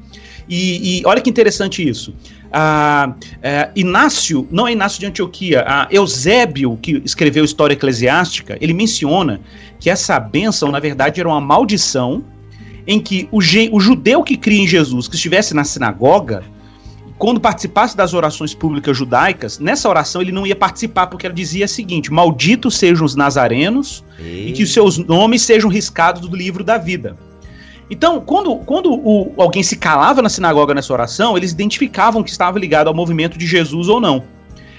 e, e olha que interessante isso. Ah, é, Inácio, não é Inácio de Antioquia, a Eusébio, que escreveu História Eclesiástica, ele menciona que essa bênção, na verdade, era uma maldição em que o, o judeu que cria em Jesus, que estivesse na sinagoga, quando participasse das orações públicas judaicas, nessa oração ele não ia participar, porque ela dizia o seguinte: Malditos sejam os nazarenos e que os seus nomes sejam riscados do livro da vida. Então, quando, quando o- alguém se calava na sinagoga nessa oração, eles identificavam que estava ligado ao movimento de Jesus ou não.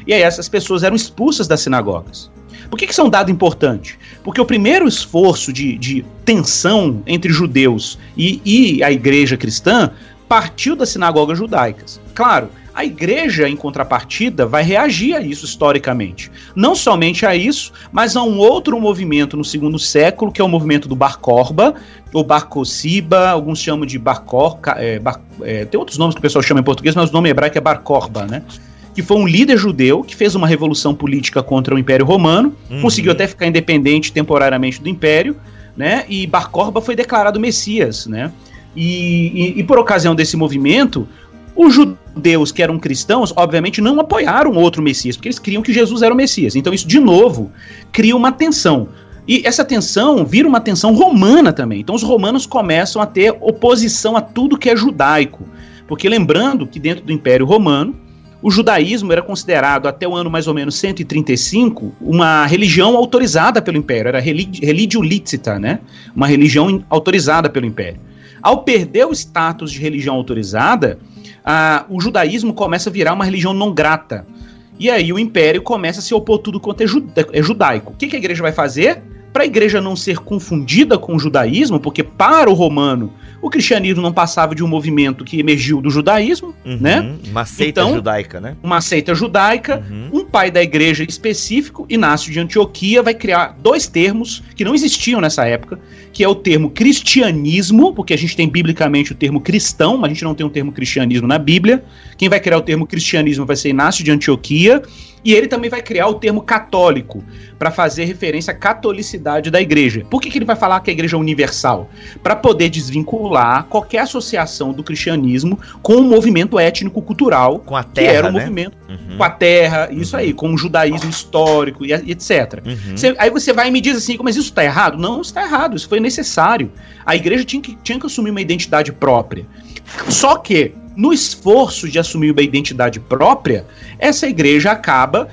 E aí essas pessoas eram expulsas das sinagogas. Por que, que isso é dado importante? Porque o primeiro esforço de, de tensão entre judeus e, e a igreja cristã partiu das sinagogas judaicas. Claro, a igreja, em contrapartida, vai reagir a isso historicamente. Não somente a isso, mas a um outro movimento no segundo século, que é o movimento do Bar Corba, ou Bar alguns chamam de Bar é, Bar- é, tem outros nomes que o pessoal chama em português, mas o nome hebraico é Bar Korba, né? Que foi um líder judeu que fez uma revolução política contra o Império Romano, Uhum. conseguiu até ficar independente temporariamente do Império, né? E Bar Korba foi declarado Messias, né? E, e- e por ocasião desse movimento, os judeus que eram cristãos, obviamente, não apoiaram outro Messias, porque eles criam que Jesus era o Messias. Então, isso, de novo, cria uma tensão. E essa tensão vira uma tensão romana também. Então, os romanos começam a ter oposição a tudo que é judaico. Porque lembrando que dentro do Império Romano, o judaísmo era considerado, até o ano mais ou menos 135, uma religião autorizada pelo Império. Era relig religio licita, né? Uma religião autorizada pelo Império. Ao perder o status de religião autorizada, ah, o judaísmo começa a virar uma religião não grata. E aí o império começa a se opor tudo quanto é, ju- é judaico. O que, que a igreja vai fazer? Para a igreja não ser confundida com o judaísmo, porque para o romano o cristianismo não passava de um movimento que emergiu do judaísmo, Uhum, né? Uma seita Então- judaica, né? uma seita judaica. Uhum. Um pai da igreja específico, Inácio de Antioquia, vai criar dois termos que não existiam nessa época, que é o termo cristianismo, porque a gente tem biblicamente o termo cristão, mas a gente não tem o termo cristianismo na Bíblia. Quem vai criar o termo cristianismo vai ser Inácio de Antioquia, e ele também vai criar o termo católico, para fazer referência à catolicidade da igreja. Por que, que ele vai falar que a igreja é universal? Para poder desvincular qualquer associação do cristianismo com o movimento étnico-cultural Com a que terra, era o né? movimento Uhum. com a terra, isso aí, com o judaísmo histórico e, etc. Uhum. Você- aí você vai e me diz assim, mas isso está errado? Não, isso está errado, isso foi necessário. A igreja tinha que, tinha que assumir uma identidade própria. Só que, no esforço de assumir uma identidade própria, essa igreja acaba.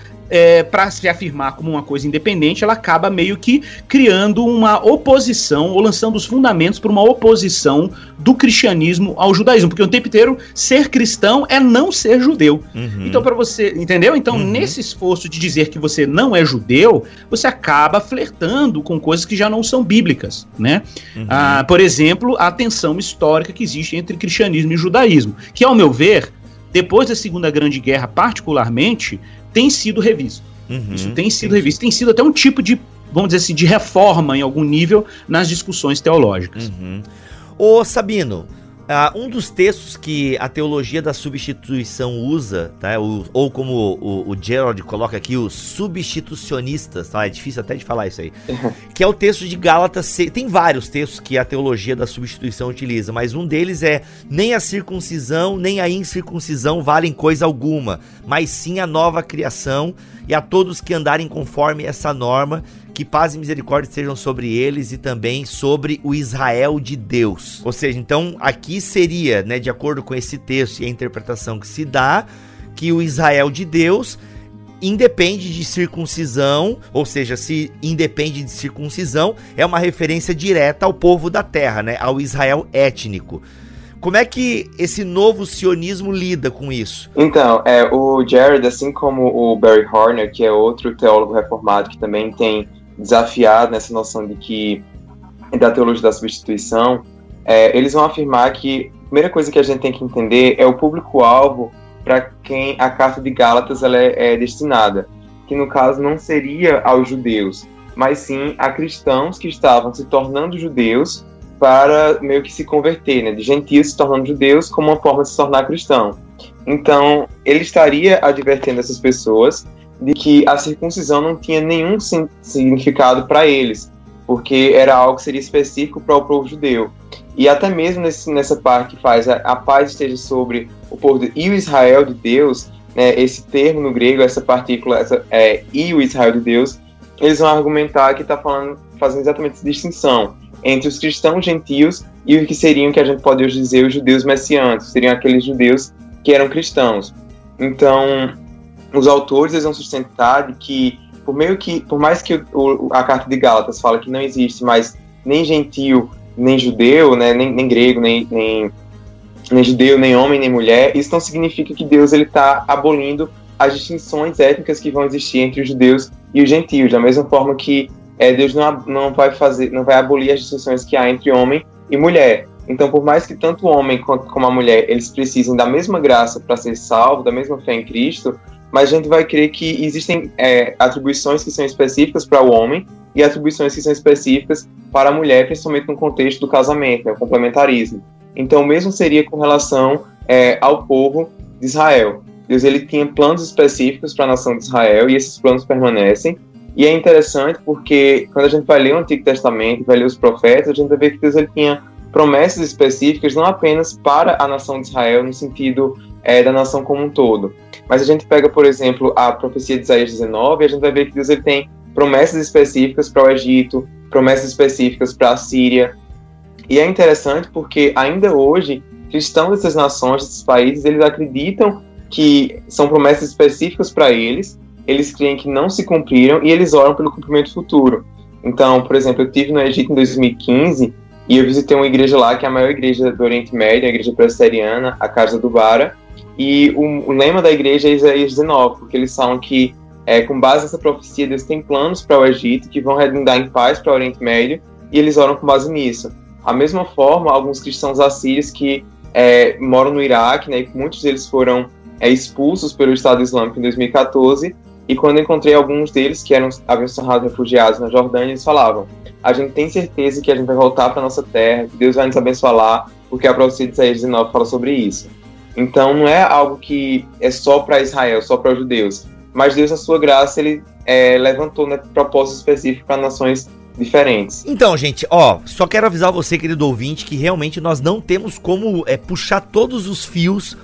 Para se afirmar como uma coisa independente, ela acaba meio que criando uma oposição, ou lançando os fundamentos para uma oposição do cristianismo ao judaísmo. Porque o tempo inteiro ser cristão é não ser judeu. Uhum. Então, para você, entendeu? Então, Uhum. nesse esforço de dizer que você não é judeu, você acaba flertando com coisas que já não são bíblicas, né? Uhum. Ah, por exemplo, a tensão histórica que existe entre cristianismo e judaísmo, que, ao meu ver, depois da Segunda Grande Guerra, particularmente, tem sido revisto. Uhum. Isso tem sido revisto, tem sido até um tipo de, vamos dizer assim, de reforma em algum nível nas discussões teológicas. Uhum. Ô Sabino, ah, um dos textos que a teologia da substituição usa, tá? O- ou como o, o Gerald coloca aqui, os substitucionistas, tá? É difícil até de falar isso aí. que é o texto de Gálatas. se- Tem vários textos que a teologia da substituição utiliza, mas um deles é: nem a circuncisão, nem a incircuncisão valem coisa alguma, mas sim a nova criação e a todos que andarem conforme essa norma que paz e misericórdia sejam sobre eles e também sobre o Israel de Deus. Ou seja, então aqui seria, né, de acordo com esse texto e a interpretação que se dá, que o Israel de Deus independe de circuncisão, ou seja, se independe de circuncisão, é uma referência direta ao povo da terra, né, ao Israel étnico. Como é que esse novo sionismo lida com isso? Então, é, o Jared, assim como o Barry Horner, que é outro teólogo reformado que também tem desafiado nessa noção de que da teologia da substituição, é, eles vão afirmar que a primeira coisa que a gente tem que entender é o público-alvo para quem a carta de Gálatas ela é, é destinada, que no caso não seria aos judeus, mas sim a cristãos que estavam se tornando judeus para meio que se converter, né, de gentios se tornando judeus como uma forma de se tornar cristão. Então, ele estaria advertendo essas pessoas de que a circuncisão não tinha nenhum significado para eles, porque era algo que seria específico para o povo judeu. E até mesmo nesse, nessa parte que faz a, a, paz esteja sobre o povo de, e o Israel de Deus, né, esse termo no grego, essa partícula, essa, é, e o Israel de Deus, eles vão argumentar que está fazendo exatamente essa distinção entre os cristãos gentios e os que seriam, que a gente pode hoje dizer, os judeus messiânicos, seriam aqueles judeus que eram cristãos. Então, os autores eles vão sustentar de que, por meio que, por mais que o, a carta de Gálatas fala que não existe mais nem gentio, nem judeu, né, nem, nem grego, nem, nem, nem judeu, nem homem, nem mulher, isso não significa que Deus ele está abolindo as distinções étnicas que vão existir entre os judeus e os gentios, da mesma forma que é, Deus não, não vai fazer, não vai abolir as distinções que há entre homem e mulher. Então, por mais que tanto o homem quanto como a mulher eles precisem da mesma graça para ser salvo, da mesma fé em Cristo, mas a gente vai crer que existem é, atribuições que são específicas para o homem e atribuições que são específicas para a mulher, principalmente no contexto do casamento, né, o complementarismo. Então, mesmo seria com relação é, ao povo de Israel. Deus ele tinha planos específicos para a nação de Israel e esses planos permanecem. E é interessante porque quando a gente vai ler o Antigo Testamento, vai ler os profetas, a gente vai ver que Deus ele tinha promessas específicas não apenas para a nação de Israel no sentido é, da nação como um todo, mas a gente pega, por exemplo, a profecia de Isaías 19 e a gente vai ver que Deus ele tem promessas específicas para o Egito, promessas específicas para a Síria. E é interessante porque ainda hoje cristãos dessas nações, desses países, eles acreditam que são promessas específicas para eles, eles creem que não se cumpriram e eles oram pelo cumprimento futuro. Então, por exemplo, eu tive no Egito em 2015 e eu visitei uma igreja lá, que é a maior igreja do Oriente Médio, a igreja presbiteriana, a Casa do Bara. E o, o lema da igreja é Isaías 19, porque eles falam que, é, com base nessa profecia, Deus tem planos para o Egito que vão redundar em paz para o Oriente Médio, e eles oram com base nisso. A mesma forma, alguns cristãos assírios que é, moram no Iraque, né, e muitos deles foram é, expulsos pelo Estado Islâmico em 2014, e quando encontrei alguns deles que eram tornado refugiados na Jordânia, eles falavam: a gente tem certeza que a gente vai voltar para nossa terra, que Deus vai nos abençoar lá, porque a profecia de Isaías 19 fala sobre isso. Então não é algo que é só para Israel, só para os judeus, mas Deus, na sua graça, ele é, levantou né, propósitos específicos para nações diferentes. Então, gente, ó, só quero avisar você, querido ouvinte, que realmente nós não temos como é, puxar todos os fios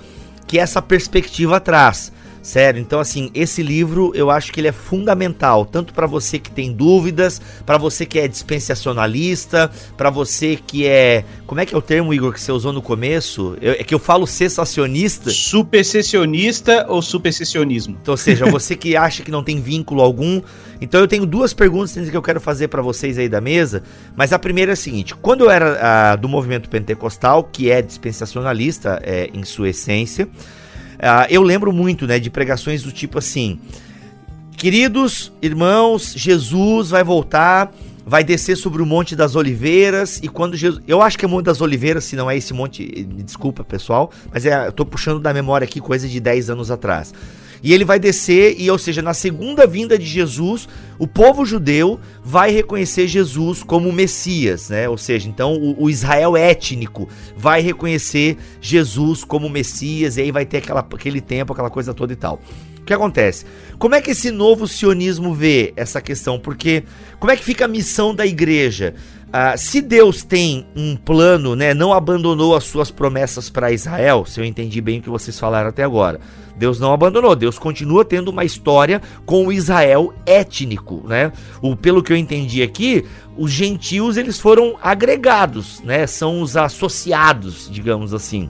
que essa perspectiva traz. Sério, então assim, esse livro eu acho que ele é fundamental, tanto para você que tem dúvidas, para você que é dispensacionalista, para você que é, como é que é o termo Igor que você usou no começo? Eu, é que eu falo cessacionista. Supersessionista ou supersessionismo? Então, ou seja, você que acha que não tem vínculo algum. Então eu tenho duas perguntas que eu quero fazer para vocês aí da mesa, mas a primeira é a seguinte: quando eu era do movimento pentecostal, que é dispensacionalista é, em sua essência, Uh, eu lembro muito, né, de pregações do tipo assim: Queridos irmãos, Jesus vai voltar, vai descer sobre o Monte das Oliveiras e quando Jesus, eu acho que é o Monte das Oliveiras, se não é esse monte, me desculpa, pessoal, mas é, eu tô puxando da memória aqui coisa de 10 anos atrás. E ele vai descer, e ou seja, na segunda vinda de Jesus, o povo judeu vai reconhecer Jesus como Messias, né? Ou seja, então o, o Israel étnico vai reconhecer Jesus como Messias, e aí vai ter aquela, aquele tempo, aquela coisa toda e tal. O que acontece? Como é que esse novo sionismo vê essa questão? Porque como é que fica a missão da igreja? Ah, se Deus tem um plano, né, não abandonou as suas promessas para Israel, se eu entendi bem o que vocês falaram até agora. Deus não abandonou, Deus continua tendo uma história com o Israel étnico, né? O, pelo que eu entendi aqui, os gentios eles foram agregados, né? São os associados, digamos assim,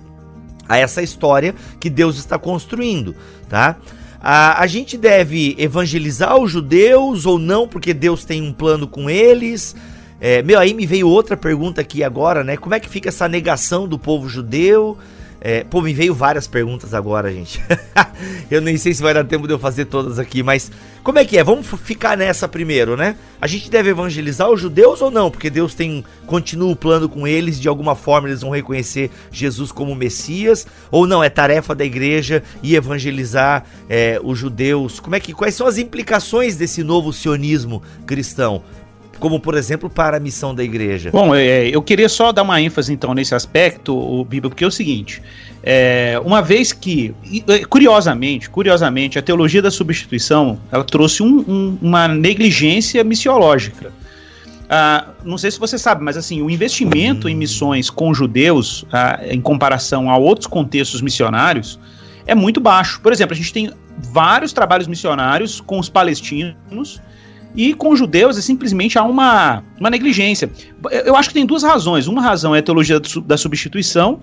a essa história que Deus está construindo, tá? A, a gente deve evangelizar os judeus ou não, porque Deus tem um plano com eles. É, meu, aí me veio outra pergunta aqui agora, né? Como é que fica essa negação do povo judeu? É, pô, me veio várias perguntas agora, gente. eu nem sei se vai dar tempo de eu fazer todas aqui, mas como é que é? Vamos ficar nessa primeiro, né? A gente deve evangelizar os judeus ou não? Porque Deus tem continua o plano com eles, de alguma forma eles vão reconhecer Jesus como Messias, ou não? É tarefa da igreja e evangelizar é, os judeus. Como é que quais são as implicações desse novo sionismo cristão? Como por exemplo para a missão da igreja? Bom, é, eu queria só dar uma ênfase então nesse aspecto, o Bíblia, porque é o seguinte: é, uma vez que, curiosamente, curiosamente, a teologia da substituição ela trouxe um, um, uma negligência missiológica. Ah, não sei se você sabe, mas assim, o investimento em missões com judeus, ah, em comparação a outros contextos missionários, é muito baixo. Por exemplo, a gente tem vários trabalhos missionários com os palestinos e com os judeus é simplesmente há uma, uma negligência. Eu acho que tem duas razões. Uma razão é a teologia da substituição,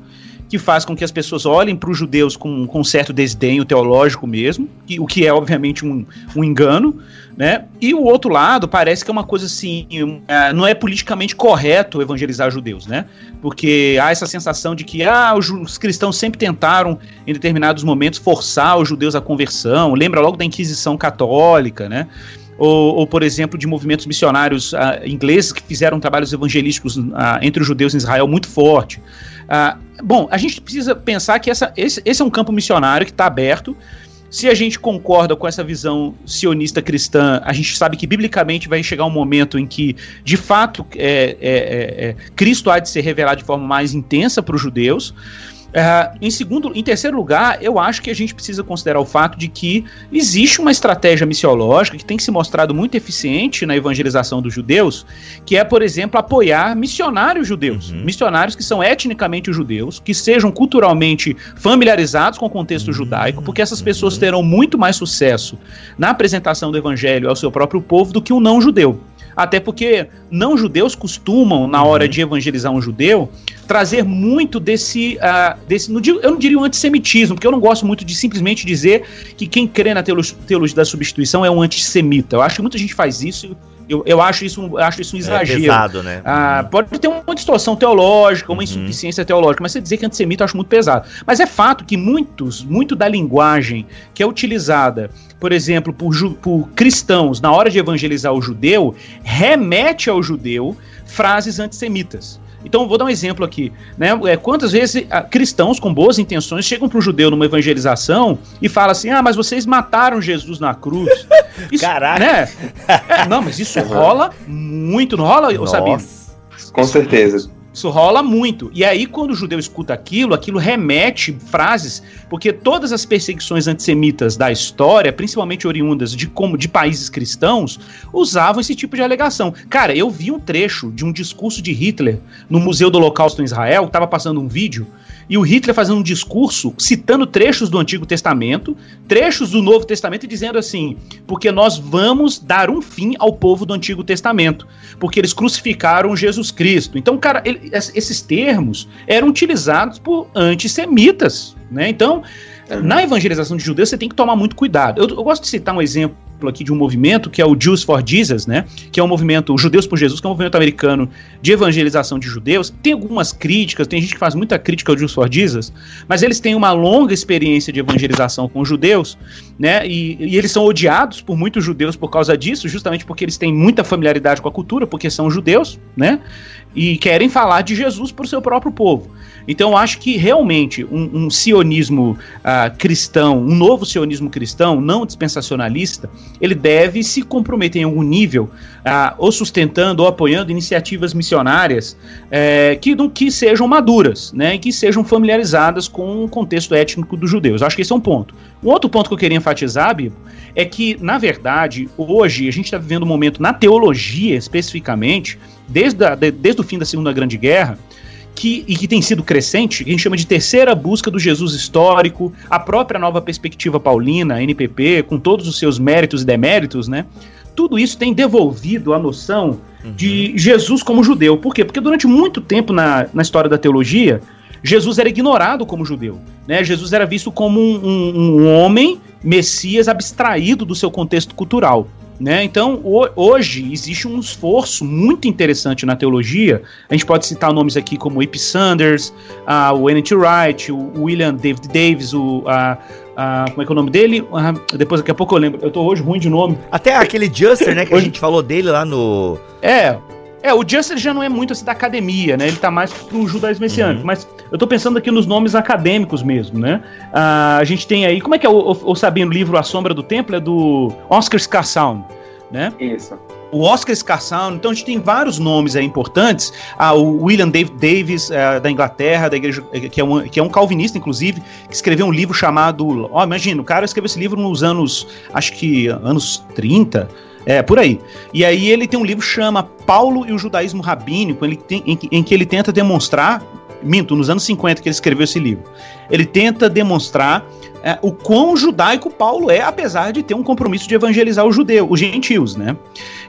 que faz com que as pessoas olhem para os judeus com, com certo desdenho teológico mesmo, que, o que é obviamente um, um engano, né? E o outro lado parece que é uma coisa assim, é, não é politicamente correto evangelizar judeus, né? Porque há essa sensação de que ah, os cristãos sempre tentaram, em determinados momentos, forçar os judeus à conversão. Lembra logo da Inquisição Católica, né? Ou, ou, por exemplo, de movimentos missionários uh, ingleses que fizeram trabalhos evangelísticos uh, entre os judeus em Israel muito forte. Uh, bom, a gente precisa pensar que essa, esse, esse é um campo missionário que está aberto. Se a gente concorda com essa visão sionista cristã, a gente sabe que biblicamente vai chegar um momento em que, de fato, é, é, é, é Cristo há de ser revelado de forma mais intensa para os judeus. Uh, em segundo, em terceiro lugar, eu acho que a gente precisa considerar o fato de que existe uma estratégia missiológica que tem se mostrado muito eficiente na evangelização dos judeus, que é, por exemplo, apoiar missionários judeus, uhum. missionários que são etnicamente judeus, que sejam culturalmente familiarizados com o contexto uhum. judaico, porque essas pessoas terão muito mais sucesso na apresentação do evangelho ao seu próprio povo do que um não judeu. Até porque não judeus costumam, na hora uhum. de evangelizar um judeu, trazer muito desse. Uh, desse eu não diria um antissemitismo, porque eu não gosto muito de simplesmente dizer que quem crê na teologia da substituição é um antissemita. Eu acho que muita gente faz isso eu, eu acho isso eu acho isso um é exagero. É pesado, né? Ah, uhum. pode ter uma distorção teológica, uma uhum. insuficiência teológica, mas você dizer que é antissemita eu acho muito pesado. Mas é fato que muitos, muito da linguagem que é utilizada, por exemplo, por, por cristãos na hora de evangelizar o judeu, remete ao judeu frases antissemitas. Então, vou dar um exemplo aqui. Né? É, quantas vezes ah, cristãos com boas intenções chegam para um judeu numa evangelização e falam assim: ah, mas vocês mataram Jesus na cruz. Isso, Caraca! Né? É, não, mas isso rola muito, não rola, Nossa. Sabino? Com certeza. Isso rola muito. E aí, quando o judeu escuta aquilo, aquilo remete frases, porque todas as perseguições antissemitas da história, principalmente oriundas de como de países cristãos, usavam esse tipo de alegação. Cara, eu vi um trecho de um discurso de Hitler no Museu do Holocausto em Israel, estava passando um vídeo, e o Hitler fazendo um discurso citando trechos do Antigo Testamento, trechos do Novo Testamento e dizendo assim: porque nós vamos dar um fim ao povo do Antigo Testamento, porque eles crucificaram Jesus Cristo. Então, cara, ele, esses termos eram utilizados por antissemitas, né? Então, na evangelização de judeus, você tem que tomar muito cuidado. Eu, eu, gosto de citar um exemplo aqui de um movimento que é o Jews for Jesus, né? Que é um movimento, o Judeus por Jesus, que é um movimento americano de evangelização de judeus. Tem algumas críticas, tem gente que faz muita crítica ao Jews for Jesus, mas eles têm uma longa experiência de evangelização com judeus, né? E, e eles são odiados por muitos judeus por causa disso, justamente porque eles têm muita familiaridade com a cultura, porque são judeus, né? E querem falar de Jesus para o seu próprio povo. Então acho que realmente um, um sionismo uh, cristão, um novo sionismo cristão, não dispensacionalista, ele deve se comprometer em algum nível, uh, ou sustentando ou apoiando iniciativas missionárias uh, que, que sejam maduras, né, e que sejam familiarizadas com o contexto étnico dos judeus. Eu acho que esse é um ponto. Um outro ponto que eu queria enfatizar, Bibo, é que, na verdade, hoje a gente está vivendo um momento na teologia especificamente, desde, a, de, desde o fim da Segunda Grande Guerra, que, e que tem sido crescente, que a gente chama de terceira busca do Jesus histórico, a própria nova perspectiva paulina, NPP, com todos os seus méritos e deméritos, né? Tudo isso tem devolvido a noção uhum. de Jesus como judeu. Por quê? Porque durante muito tempo na, na história da teologia, Jesus era ignorado como judeu. Né? Jesus era visto como um, um, um homem, Messias, abstraído do seu contexto cultural. Né? Então, hoje existe um esforço muito interessante na teologia. A gente pode citar nomes aqui como Ip Sanders, uh, o N.T. Wright, o William David Davis, o, uh, uh, como é que é o nome dele? depois, daqui a pouco eu lembro. Eu tô hoje ruim de nome. Até aquele Juster, né, que a gente falou dele lá no... É, é, o Juster já não é muito assim da academia, né? Ele tá mais pro judaísmo messiânico. Uhum. Mas eu tô pensando aqui nos nomes acadêmicos mesmo, né? Ah, a gente tem aí. Como é que é o, o, o Sabino livro A Sombra do Templo? É do Oscar Scarsound, né? Isso. O Oscar Scarsound, então a gente tem vários nomes aí importantes. Ah, o William David Davis, é, da Inglaterra, da igreja, que é, um, que é um calvinista, inclusive, que escreveu um livro chamado. Ó, oh, imagina, o cara escreveu esse livro nos anos, acho que anos 30 é, por aí. E aí ele tem um livro que chama Paulo e o Judaísmo Rabínico, ele tem, em, em que ele tenta demonstrar, minto, nos anos 50 que ele escreveu esse livro, ele tenta demonstrar é, o quão judaico Paulo é, apesar de ter um compromisso de evangelizar os judeus, os gentios, né?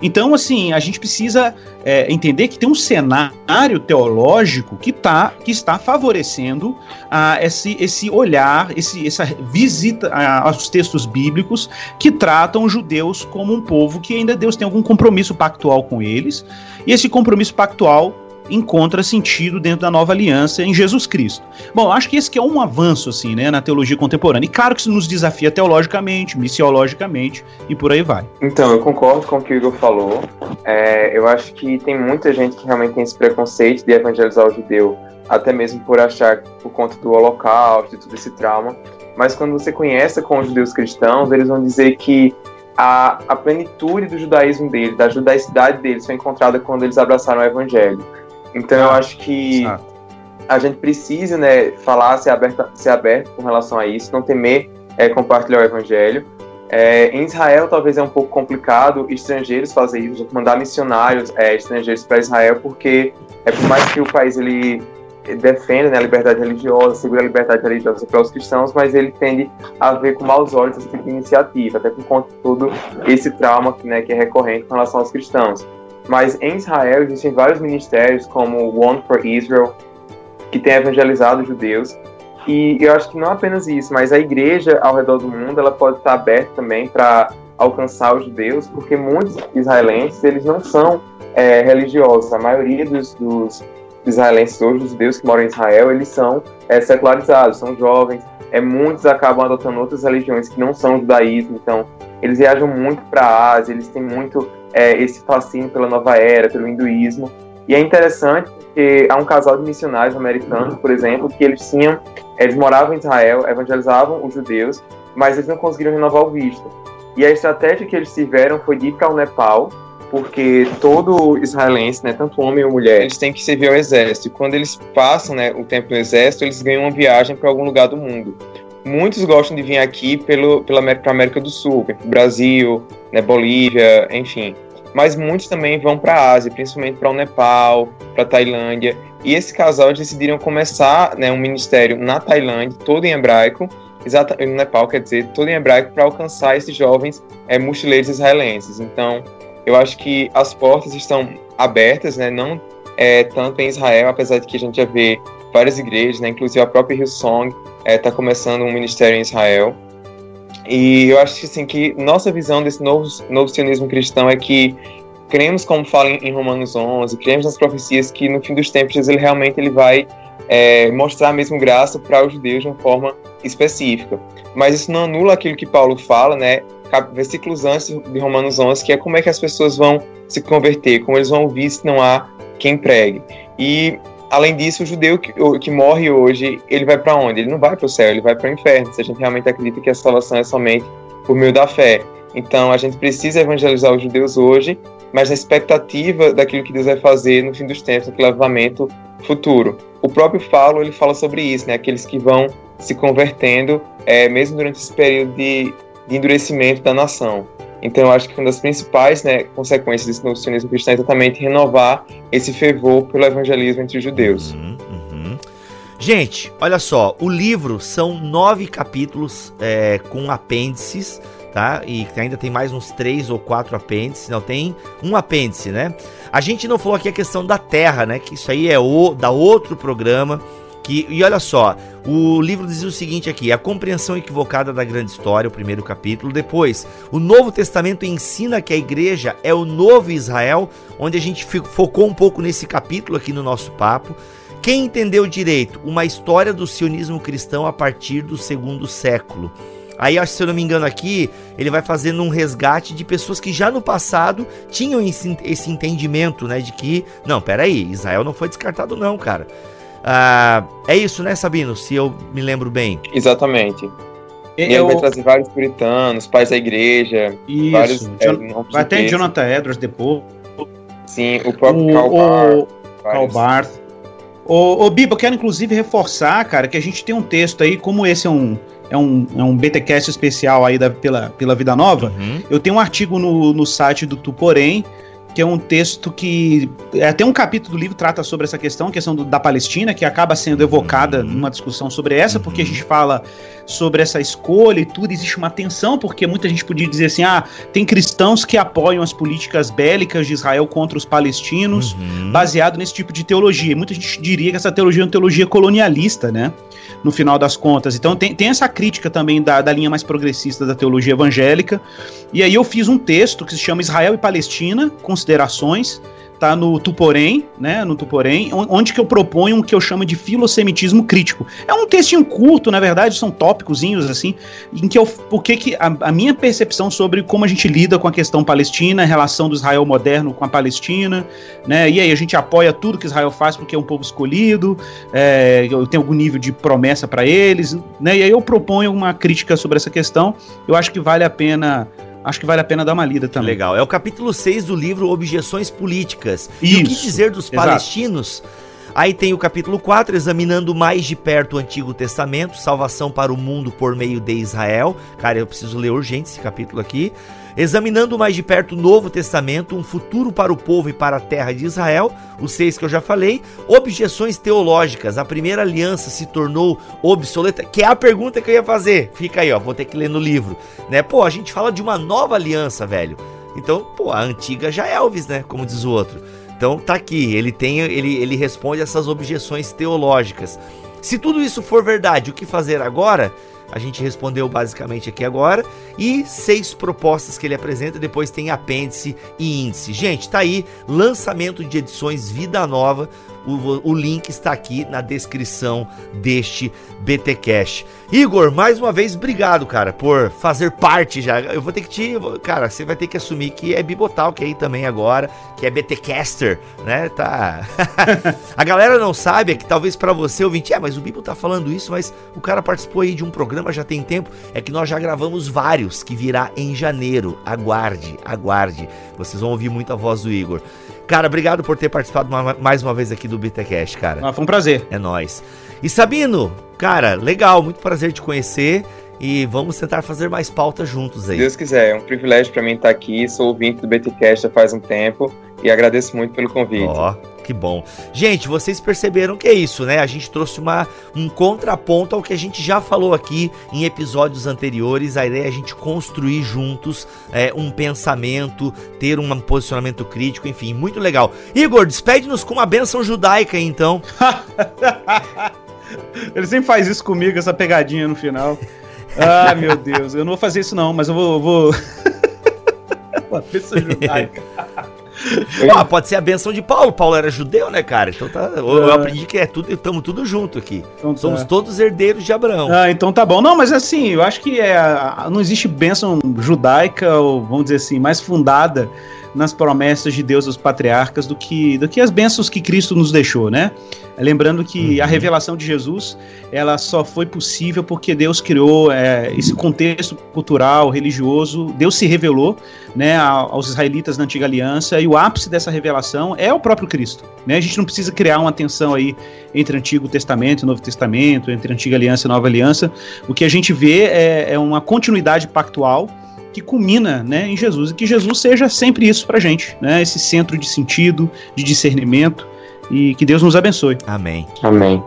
Então, assim, a gente precisa é, entender que tem um cenário teológico que, tá, que está favorecendo ah, esse, esse olhar, esse, essa visita ah, aos textos bíblicos que tratam os judeus como um povo que ainda Deus tem algum compromisso pactual com eles, e esse compromisso pactual encontra sentido dentro da nova aliança em Jesus Cristo. Bom, acho que esse que é um avanço assim, né, na teologia contemporânea. E claro que isso nos desafia teologicamente, missiologicamente e por aí vai. Então, eu concordo com o que o Igor falou. É, eu acho que tem muita gente que realmente tem esse preconceito de evangelizar o judeu, até mesmo por achar por conta do holocausto e todo esse trauma. Mas quando você conhece com os judeus cristãos, eles vão dizer que a, a plenitude do judaísmo deles, da judaicidade deles, foi encontrada quando eles abraçaram o evangelho. Então eu acho que a gente precisa, né, falar, ser aberto, ser aberto com relação a isso, não temer é, compartilhar o evangelho. É, em Israel talvez é um pouco complicado estrangeiros fazer isso, mandar missionários é, estrangeiros para Israel, porque é por mais que o país ele defenda né, a liberdade religiosa, segura a liberdade religiosa para os cristãos, mas ele tende a ver com maus olhos esse tipo de iniciativa, até por conta de todo esse trauma né, que é recorrente com relação aos cristãos. Mas em Israel existem vários ministérios, como One for Israel, que tem evangelizado judeus. E eu acho que não apenas isso, mas a igreja ao redor do mundo ela pode estar aberta também para alcançar os judeus, porque muitos israelenses eles não são é, religiosos. A maioria dos, dos israelenses hoje, os judeus que moram em Israel, eles são é, secularizados, são jovens. É, muitos acabam adotando outras religiões que não são o judaísmo, então eles viajam muito para a Ásia, eles têm muito é, esse fascínio pela nova era, pelo hinduísmo. E é interessante porque há um casal de missionários americanos, por exemplo, que eles tinham, eles moravam em Israel, evangelizavam os judeus, mas eles não conseguiram renovar o visto. E a estratégia que eles tiveram foi de ir para o Nepal, porque todo israelense, né, tanto homem ou mulher, eles têm que servir ao exército. E quando eles passam né, o tempo no exército, eles ganham uma viagem para algum lugar do mundo. Muitos gostam de vir aqui pelo, pela América do Sul, Brasil, né, Bolívia, enfim mas muitos também vão para a Ásia, principalmente para o Nepal, para a Tailândia. E esse casal decidiram começar né, um ministério na Tailândia, todo em hebraico, exatamente no Nepal, quer dizer, todo em hebraico, para alcançar esses jovens é, mochileiros israelenses. Então, eu acho que as portas estão abertas, né, não é, tanto em Israel, apesar de que a gente já vê várias igrejas, né, inclusive a própria Hillsong está é, tá começando um ministério em Israel. E eu acho assim, que nossa visão desse novo, novo sionismo cristão é que cremos, como fala em Romanos 11, cremos nas profecias que no fim dos tempos ele realmente ele vai é, mostrar a mesma graça para os judeus de uma forma específica. Mas isso não anula aquilo que Paulo fala, né? Versículos antes de Romanos 11, que é como é que as pessoas vão se converter, como eles vão ouvir se não há quem pregue. E além disso, o judeu que, que morre hoje, ele vai para onde? Ele não vai para o céu, ele vai para o inferno. Se a gente realmente acredita que a salvação é somente por meio da fé. Então, a gente precisa evangelizar os judeus hoje, mas na expectativa daquilo que Deus vai fazer no fim dos tempos, no levamento futuro. O próprio Paulo, ele fala sobre isso, né? Aqueles que vão se convertendo, é, mesmo durante esse período de, de endurecimento da nação. Então, eu acho que uma das principais né, consequências desse novo sionismo cristão é exatamente renovar esse fervor pelo evangelismo entre os judeus. Uhum, uhum. Gente, olha só, o livro são nove capítulos é, com apêndices, tá? E ainda tem mais uns três ou quatro apêndices, não tem um apêndice, né? A gente não falou aqui a questão da terra, né? Que isso aí é o da outro programa Que, e olha só, o livro diz o seguinte aqui: a compreensão equivocada da grande história, o primeiro capítulo. Depois, o Novo Testamento ensina que a igreja é o novo Israel, onde a gente focou um pouco nesse capítulo aqui no nosso papo. Quem entendeu direito? Uma história do sionismo cristão a partir do segundo século. Aí, se eu não me engano aqui, ele vai fazendo um resgate de pessoas que já no passado tinham esse, esse entendimento, né? De que, não, peraí, Israel não foi descartado não, cara. Ah, é isso, né, Sabino? Se eu me lembro bem. Exatamente. E ele vai trazer vários puritanos, pais da igreja, isso. vários. John, vai ter Jonathan Edwards depois. Sim, o próprio o, Barth. Karl Barth. Ô, ô Biba, eu quero inclusive reforçar, cara, que a gente tem um texto aí, como esse é um, é um, é um BTcast especial aí da, pela, pela Vida Nova. Uhum. Eu tenho um artigo no, no site do Tuporém, que é um texto que é, até um capítulo do livro trata sobre essa questão, a questão do, da Palestina, que acaba sendo evocada uhum. numa discussão sobre essa, porque a gente fala sobre essa escolha e tudo, existe uma tensão, porque muita gente podia dizer assim: ah, tem cristãos que apoiam as políticas bélicas de Israel contra os palestinos, uhum. baseado nesse tipo de teologia. Muita gente diria que essa teologia é uma teologia colonialista, né? No final das contas. Então tem, tem essa crítica também da, da linha mais progressista da teologia evangélica. E aí eu fiz um texto que se chama Israel e Palestina, Considerações tá no Tuporém, né, no Tuporém, onde que eu proponho o que eu chamo de filosemitismo crítico. É um textinho curto, na verdade, são tópicozinhos assim, em que eu, porque que a, a, minha percepção sobre como a gente lida com a questão palestina, a relação do Israel moderno com a Palestina, né, e aí a gente apoia tudo que Israel faz porque é um povo escolhido, é, eu tenho algum nível de promessa para eles, né, e aí eu proponho uma crítica sobre essa questão, eu acho que vale a pena acho que vale a pena dar uma lida também. Legal. É o capítulo 6 do livro Objeções Políticas. Isso. E o que dizer dos Exato. palestinos? Aí tem o capítulo 4, examinando mais de perto o Antigo Testamento, salvação para o mundo por meio de Israel. Cara, eu preciso ler urgente esse capítulo aqui examinando mais de perto o Novo Testamento, um futuro para o povo e para a terra de Israel, os seis que eu já falei, objeções teológicas, a primeira aliança se tornou obsoleta, que é a pergunta que eu ia fazer. Fica aí, ó, vou ter que ler no livro, né? Pô, a gente fala de uma nova aliança, velho. Então, pô, a antiga já é Elvis, né, como diz o outro. Então tá aqui, ele tem, ele, ele responde essas objeções teológicas. Se tudo isso for verdade, o que fazer agora? A gente respondeu basicamente aqui agora. E seis propostas que ele apresenta. Depois tem apêndice e índice. Gente, tá aí. Lançamento de edições Vida Nova. O, o link está aqui na descrição deste BT Cash. Igor, mais uma vez, obrigado, cara, por fazer parte já. Eu vou ter que te. Cara, você vai ter que assumir que é Bibotal que é aí também agora, que é BT Caster, né? Tá. a galera não sabe, é que talvez para você ouvinte, é, mas o Bibo tá falando isso, mas o cara participou aí de um programa já tem tempo. É que nós já gravamos vários que virá em janeiro. Aguarde, aguarde. Vocês vão ouvir muita voz do Igor. Cara, obrigado por ter participado mais uma vez aqui do BTcast, cara. Ah, foi um prazer. É nós. E Sabino, cara, legal, muito prazer te conhecer e vamos tentar fazer mais pautas juntos aí. Se Deus quiser, é um privilégio para mim estar aqui, sou ouvinte do BTcast já faz um tempo e agradeço muito pelo convite. Ó, oh, que bom. Gente, vocês perceberam que é isso, né? A gente trouxe uma, um contraponto ao que a gente já falou aqui em episódios anteriores. A ideia é a gente construir juntos é, um pensamento, ter um posicionamento crítico, enfim, muito legal. Igor, despede-nos com uma benção judaica então. Ele sempre faz isso comigo, essa pegadinha no final. Ah, meu Deus, eu não vou fazer isso não, mas eu vou. vou... uma benção judaica. Ah, pode ser a benção de Paulo. Paulo era judeu, né, cara? Então tá. Eu, é. aprendi que é tudo, estamos tudo junto aqui. Então, tá. Somos todos herdeiros de Abraão. Ah, então tá bom. Não, mas assim, eu acho que é, não existe bênção judaica, ou vamos dizer assim, mais fundada nas promessas de Deus aos patriarcas do que, do que as bênçãos que Cristo nos deixou, né? Lembrando que uhum. a revelação de Jesus ela só foi possível porque Deus criou é, esse contexto cultural, religioso. Deus se revelou né, aos israelitas na antiga aliança e o ápice dessa revelação é o próprio Cristo. Né? A gente não precisa criar uma tensão aí entre Antigo Testamento e Novo Testamento, entre Antiga Aliança e Nova Aliança. O que a gente vê é, é uma continuidade pactual que culmina né, em Jesus e que Jesus seja sempre isso para gente, né, esse centro de sentido, de discernimento e que Deus nos abençoe. Amém. Amém.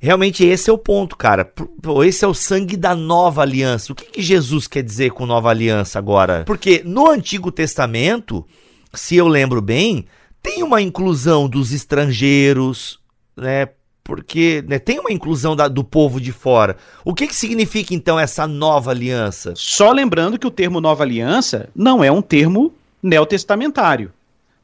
Realmente esse é o ponto, cara. Esse é o sangue da nova aliança. O que, que Jesus quer dizer com nova aliança agora? Porque no Antigo Testamento, se eu lembro bem, tem uma inclusão dos estrangeiros, né? Porque né, tem uma inclusão da, do povo de fora. O que, que significa então essa nova aliança? Só lembrando que o termo nova aliança não é um termo neotestamentário.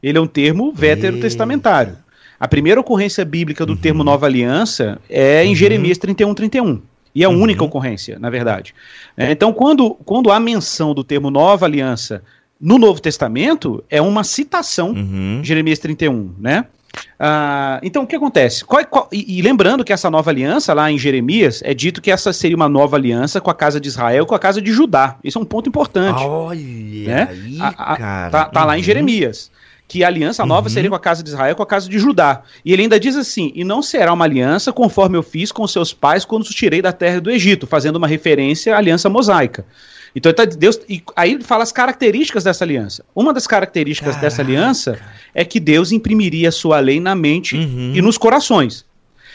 Ele é um termo veterotestamentário. A primeira ocorrência bíblica do uhum. termo nova aliança é em uhum. Jeremias 31, 31. E é a uhum. única ocorrência, na verdade. É, então, quando, quando há menção do termo nova aliança no Novo Testamento, é uma citação uhum. de Jeremias 31, né? Ah, então, o que acontece? Qual, qual, e, e, lembrando que essa nova aliança, lá em Jeremias, é dito que essa seria uma nova aliança com a casa de Israel, com a casa de Judá. Isso é um ponto importante. Olha né? aí, a, a, cara. Tá, tá uhum. lá em uhum. Jeremias. Que a aliança nova uhum. seria com a casa de Israel, com a casa de Judá. E ele ainda diz assim: E não será uma aliança conforme eu fiz com seus pais quando os tirei da terra do Egito, fazendo uma referência à aliança mosaica. Então tá, Deus e aí ele fala as características dessa aliança. Uma das características Caraca. dessa aliança é que Deus imprimiria a sua lei na mente uhum. e nos corações.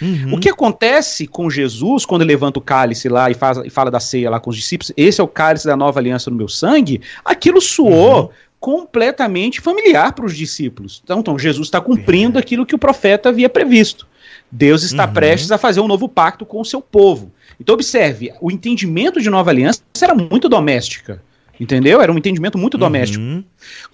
Uhum. O que acontece com Jesus quando ele levanta o cálice lá e, faz, e fala da ceia lá com os discípulos? Esse é o cálice da nova aliança no meu sangue. Aquilo soou uhum. Completamente familiar para os discípulos. Então, então Jesus está cumprindo aquilo que o profeta havia previsto. Deus está uhum. prestes a fazer um novo pacto com o seu povo. Então, observe, o entendimento de nova aliança era muito doméstica. Entendeu? Era um entendimento muito uhum. doméstico.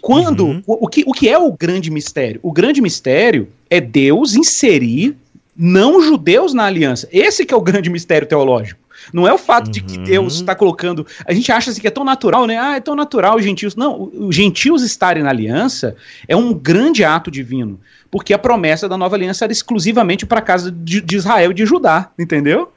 Quando. Uhum. O, o, que, o que é o grande mistério? O grande mistério é Deus inserir não judeus na aliança. Esse que é o grande mistério teológico. Não é o fato de que Deus está colocando. A gente acha assim que é tão natural, né? Ah, é tão natural os gentios. Não, os gentios estarem na aliança é um grande ato divino. Porque a promessa da nova aliança era exclusivamente para a casa de, de Israel e de Judá, entendeu?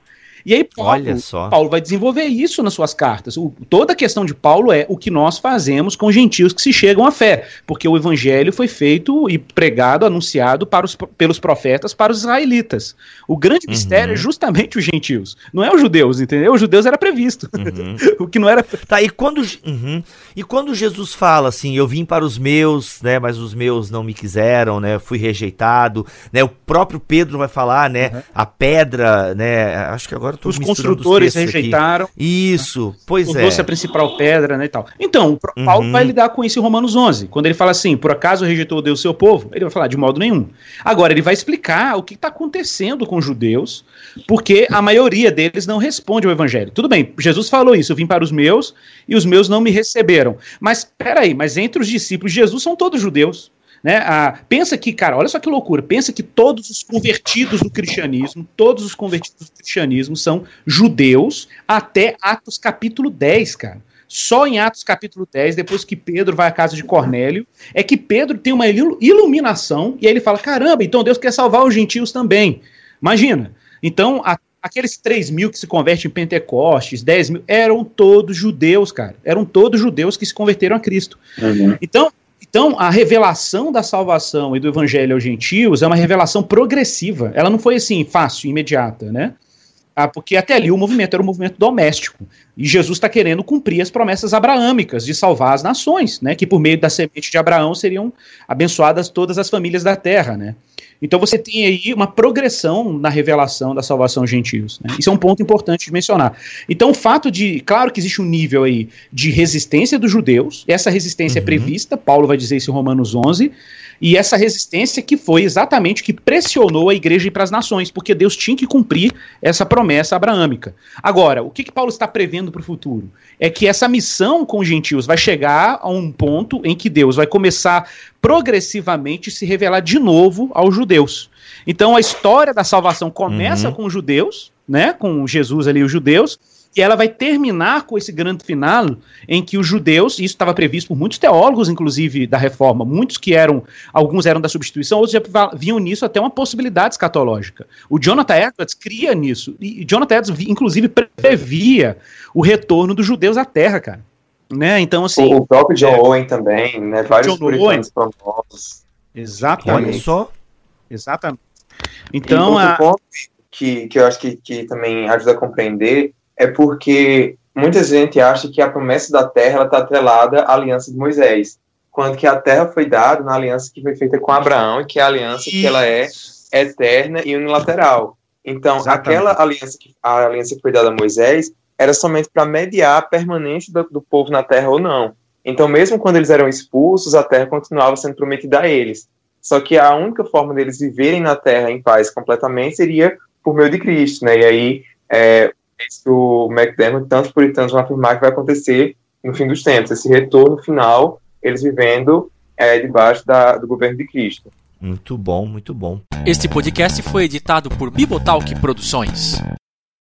E aí Paulo, Olha só. Paulo vai desenvolver isso nas suas cartas. O, toda a questão de Paulo é o que nós fazemos com gentios que se chegam à fé, porque o evangelho foi feito e pregado, anunciado para os, pelos profetas para os israelitas. O grande uhum. mistério é justamente os gentios, não é os judeus, entendeu? Os judeus era previsto. Uhum. o que não era. Tá, e quando, uhum. e quando Jesus fala assim, eu vim para os meus, né, mas os meus não me quiseram, né, fui rejeitado, né, o próprio Pedro vai falar, né, uhum. a pedra, né, acho que agora os construtores os rejeitaram. Aqui. Isso, pois é. a principal pedra, né, e tal. Então, uhum. Paulo vai lidar com isso em Romanos 11, quando ele fala assim, por acaso rejeitou Deus seu povo? Ele vai falar de modo nenhum. Agora, ele vai explicar o que está acontecendo com os judeus, porque a maioria deles não responde ao evangelho. Tudo bem, Jesus falou isso, eu vim para os meus e os meus não me receberam. Mas, peraí, mas entre os discípulos de Jesus são todos judeus. Né? Ah, pensa que, cara, olha só que loucura. Pensa que todos os convertidos do cristianismo, todos os convertidos do cristianismo são judeus até Atos capítulo 10, cara. Só em Atos capítulo 10, depois que Pedro vai à casa de Cornélio, é que Pedro tem uma iluminação e aí ele fala: caramba, então Deus quer salvar os gentios também. Imagina. Então, a, aqueles 3 mil que se convertem em Pentecostes, 10 mil, eram todos judeus, cara. Eram todos judeus que se converteram a Cristo. Uhum. Então, então, a revelação da salvação e do evangelho aos gentios é uma revelação progressiva. Ela não foi assim fácil, imediata, né? Ah, porque até ali o movimento era um movimento doméstico. E Jesus está querendo cumprir as promessas abraâmicas de salvar as nações, né? Que por meio da semente de Abraão seriam abençoadas todas as famílias da terra, né? Então você tem aí uma progressão na revelação da salvação aos gentios. Né? Isso é um ponto importante de mencionar. Então o fato de, claro que existe um nível aí de resistência dos judeus, essa resistência é uhum. é prevista, Paulo vai dizer isso em Romanos 11, e essa resistência que foi exatamente que pressionou a igreja para as nações, porque Deus tinha que cumprir essa promessa abraâmica. Agora, o que, que Paulo está prevendo para o futuro? É que essa missão com os gentios vai chegar a um ponto em que Deus vai começar progressivamente se revelar de novo aos judeus. Então a história da salvação começa uhum. com os judeus, né, com Jesus ali os judeus, e ela vai terminar com esse grande final em que os judeus, isso estava previsto por muitos teólogos, inclusive da reforma, muitos que eram, alguns eram da substituição, outros já viam nisso até uma possibilidade escatológica. O Jonathan Edwards cria nisso, e Jonathan Edwards, inclusive, previa o retorno dos judeus à terra, cara. Né? Então, assim. O próprio John é, Owen também, né? Vários puritanos famosos. Exatamente. Olha só. Exatamente. Então, e a... ponto que, que eu acho que, que também ajuda a compreender é porque muita gente acha que a promessa da terra está atrelada à aliança de Moisés, quando que a terra foi dada na aliança que foi feita com Abraão e que é a aliança que ela é eterna e unilateral. Então, Exatamente. aquela aliança que, a aliança que foi dada a Moisés era somente para mediar a permanência do, do, povo na terra ou não. Então, mesmo quando eles eram expulsos, a terra continuava sendo prometida a eles. Só que a única forma deles viverem na terra em paz completamente seria por meio de Cristo, né? E aí, é, o McDermott, tanto puritanos vão afirmar que vai acontecer no fim dos tempos, esse retorno final, eles vivendo é, debaixo da, do governo de Cristo. Muito bom, muito bom. Este podcast foi editado por Bibotalk Produções.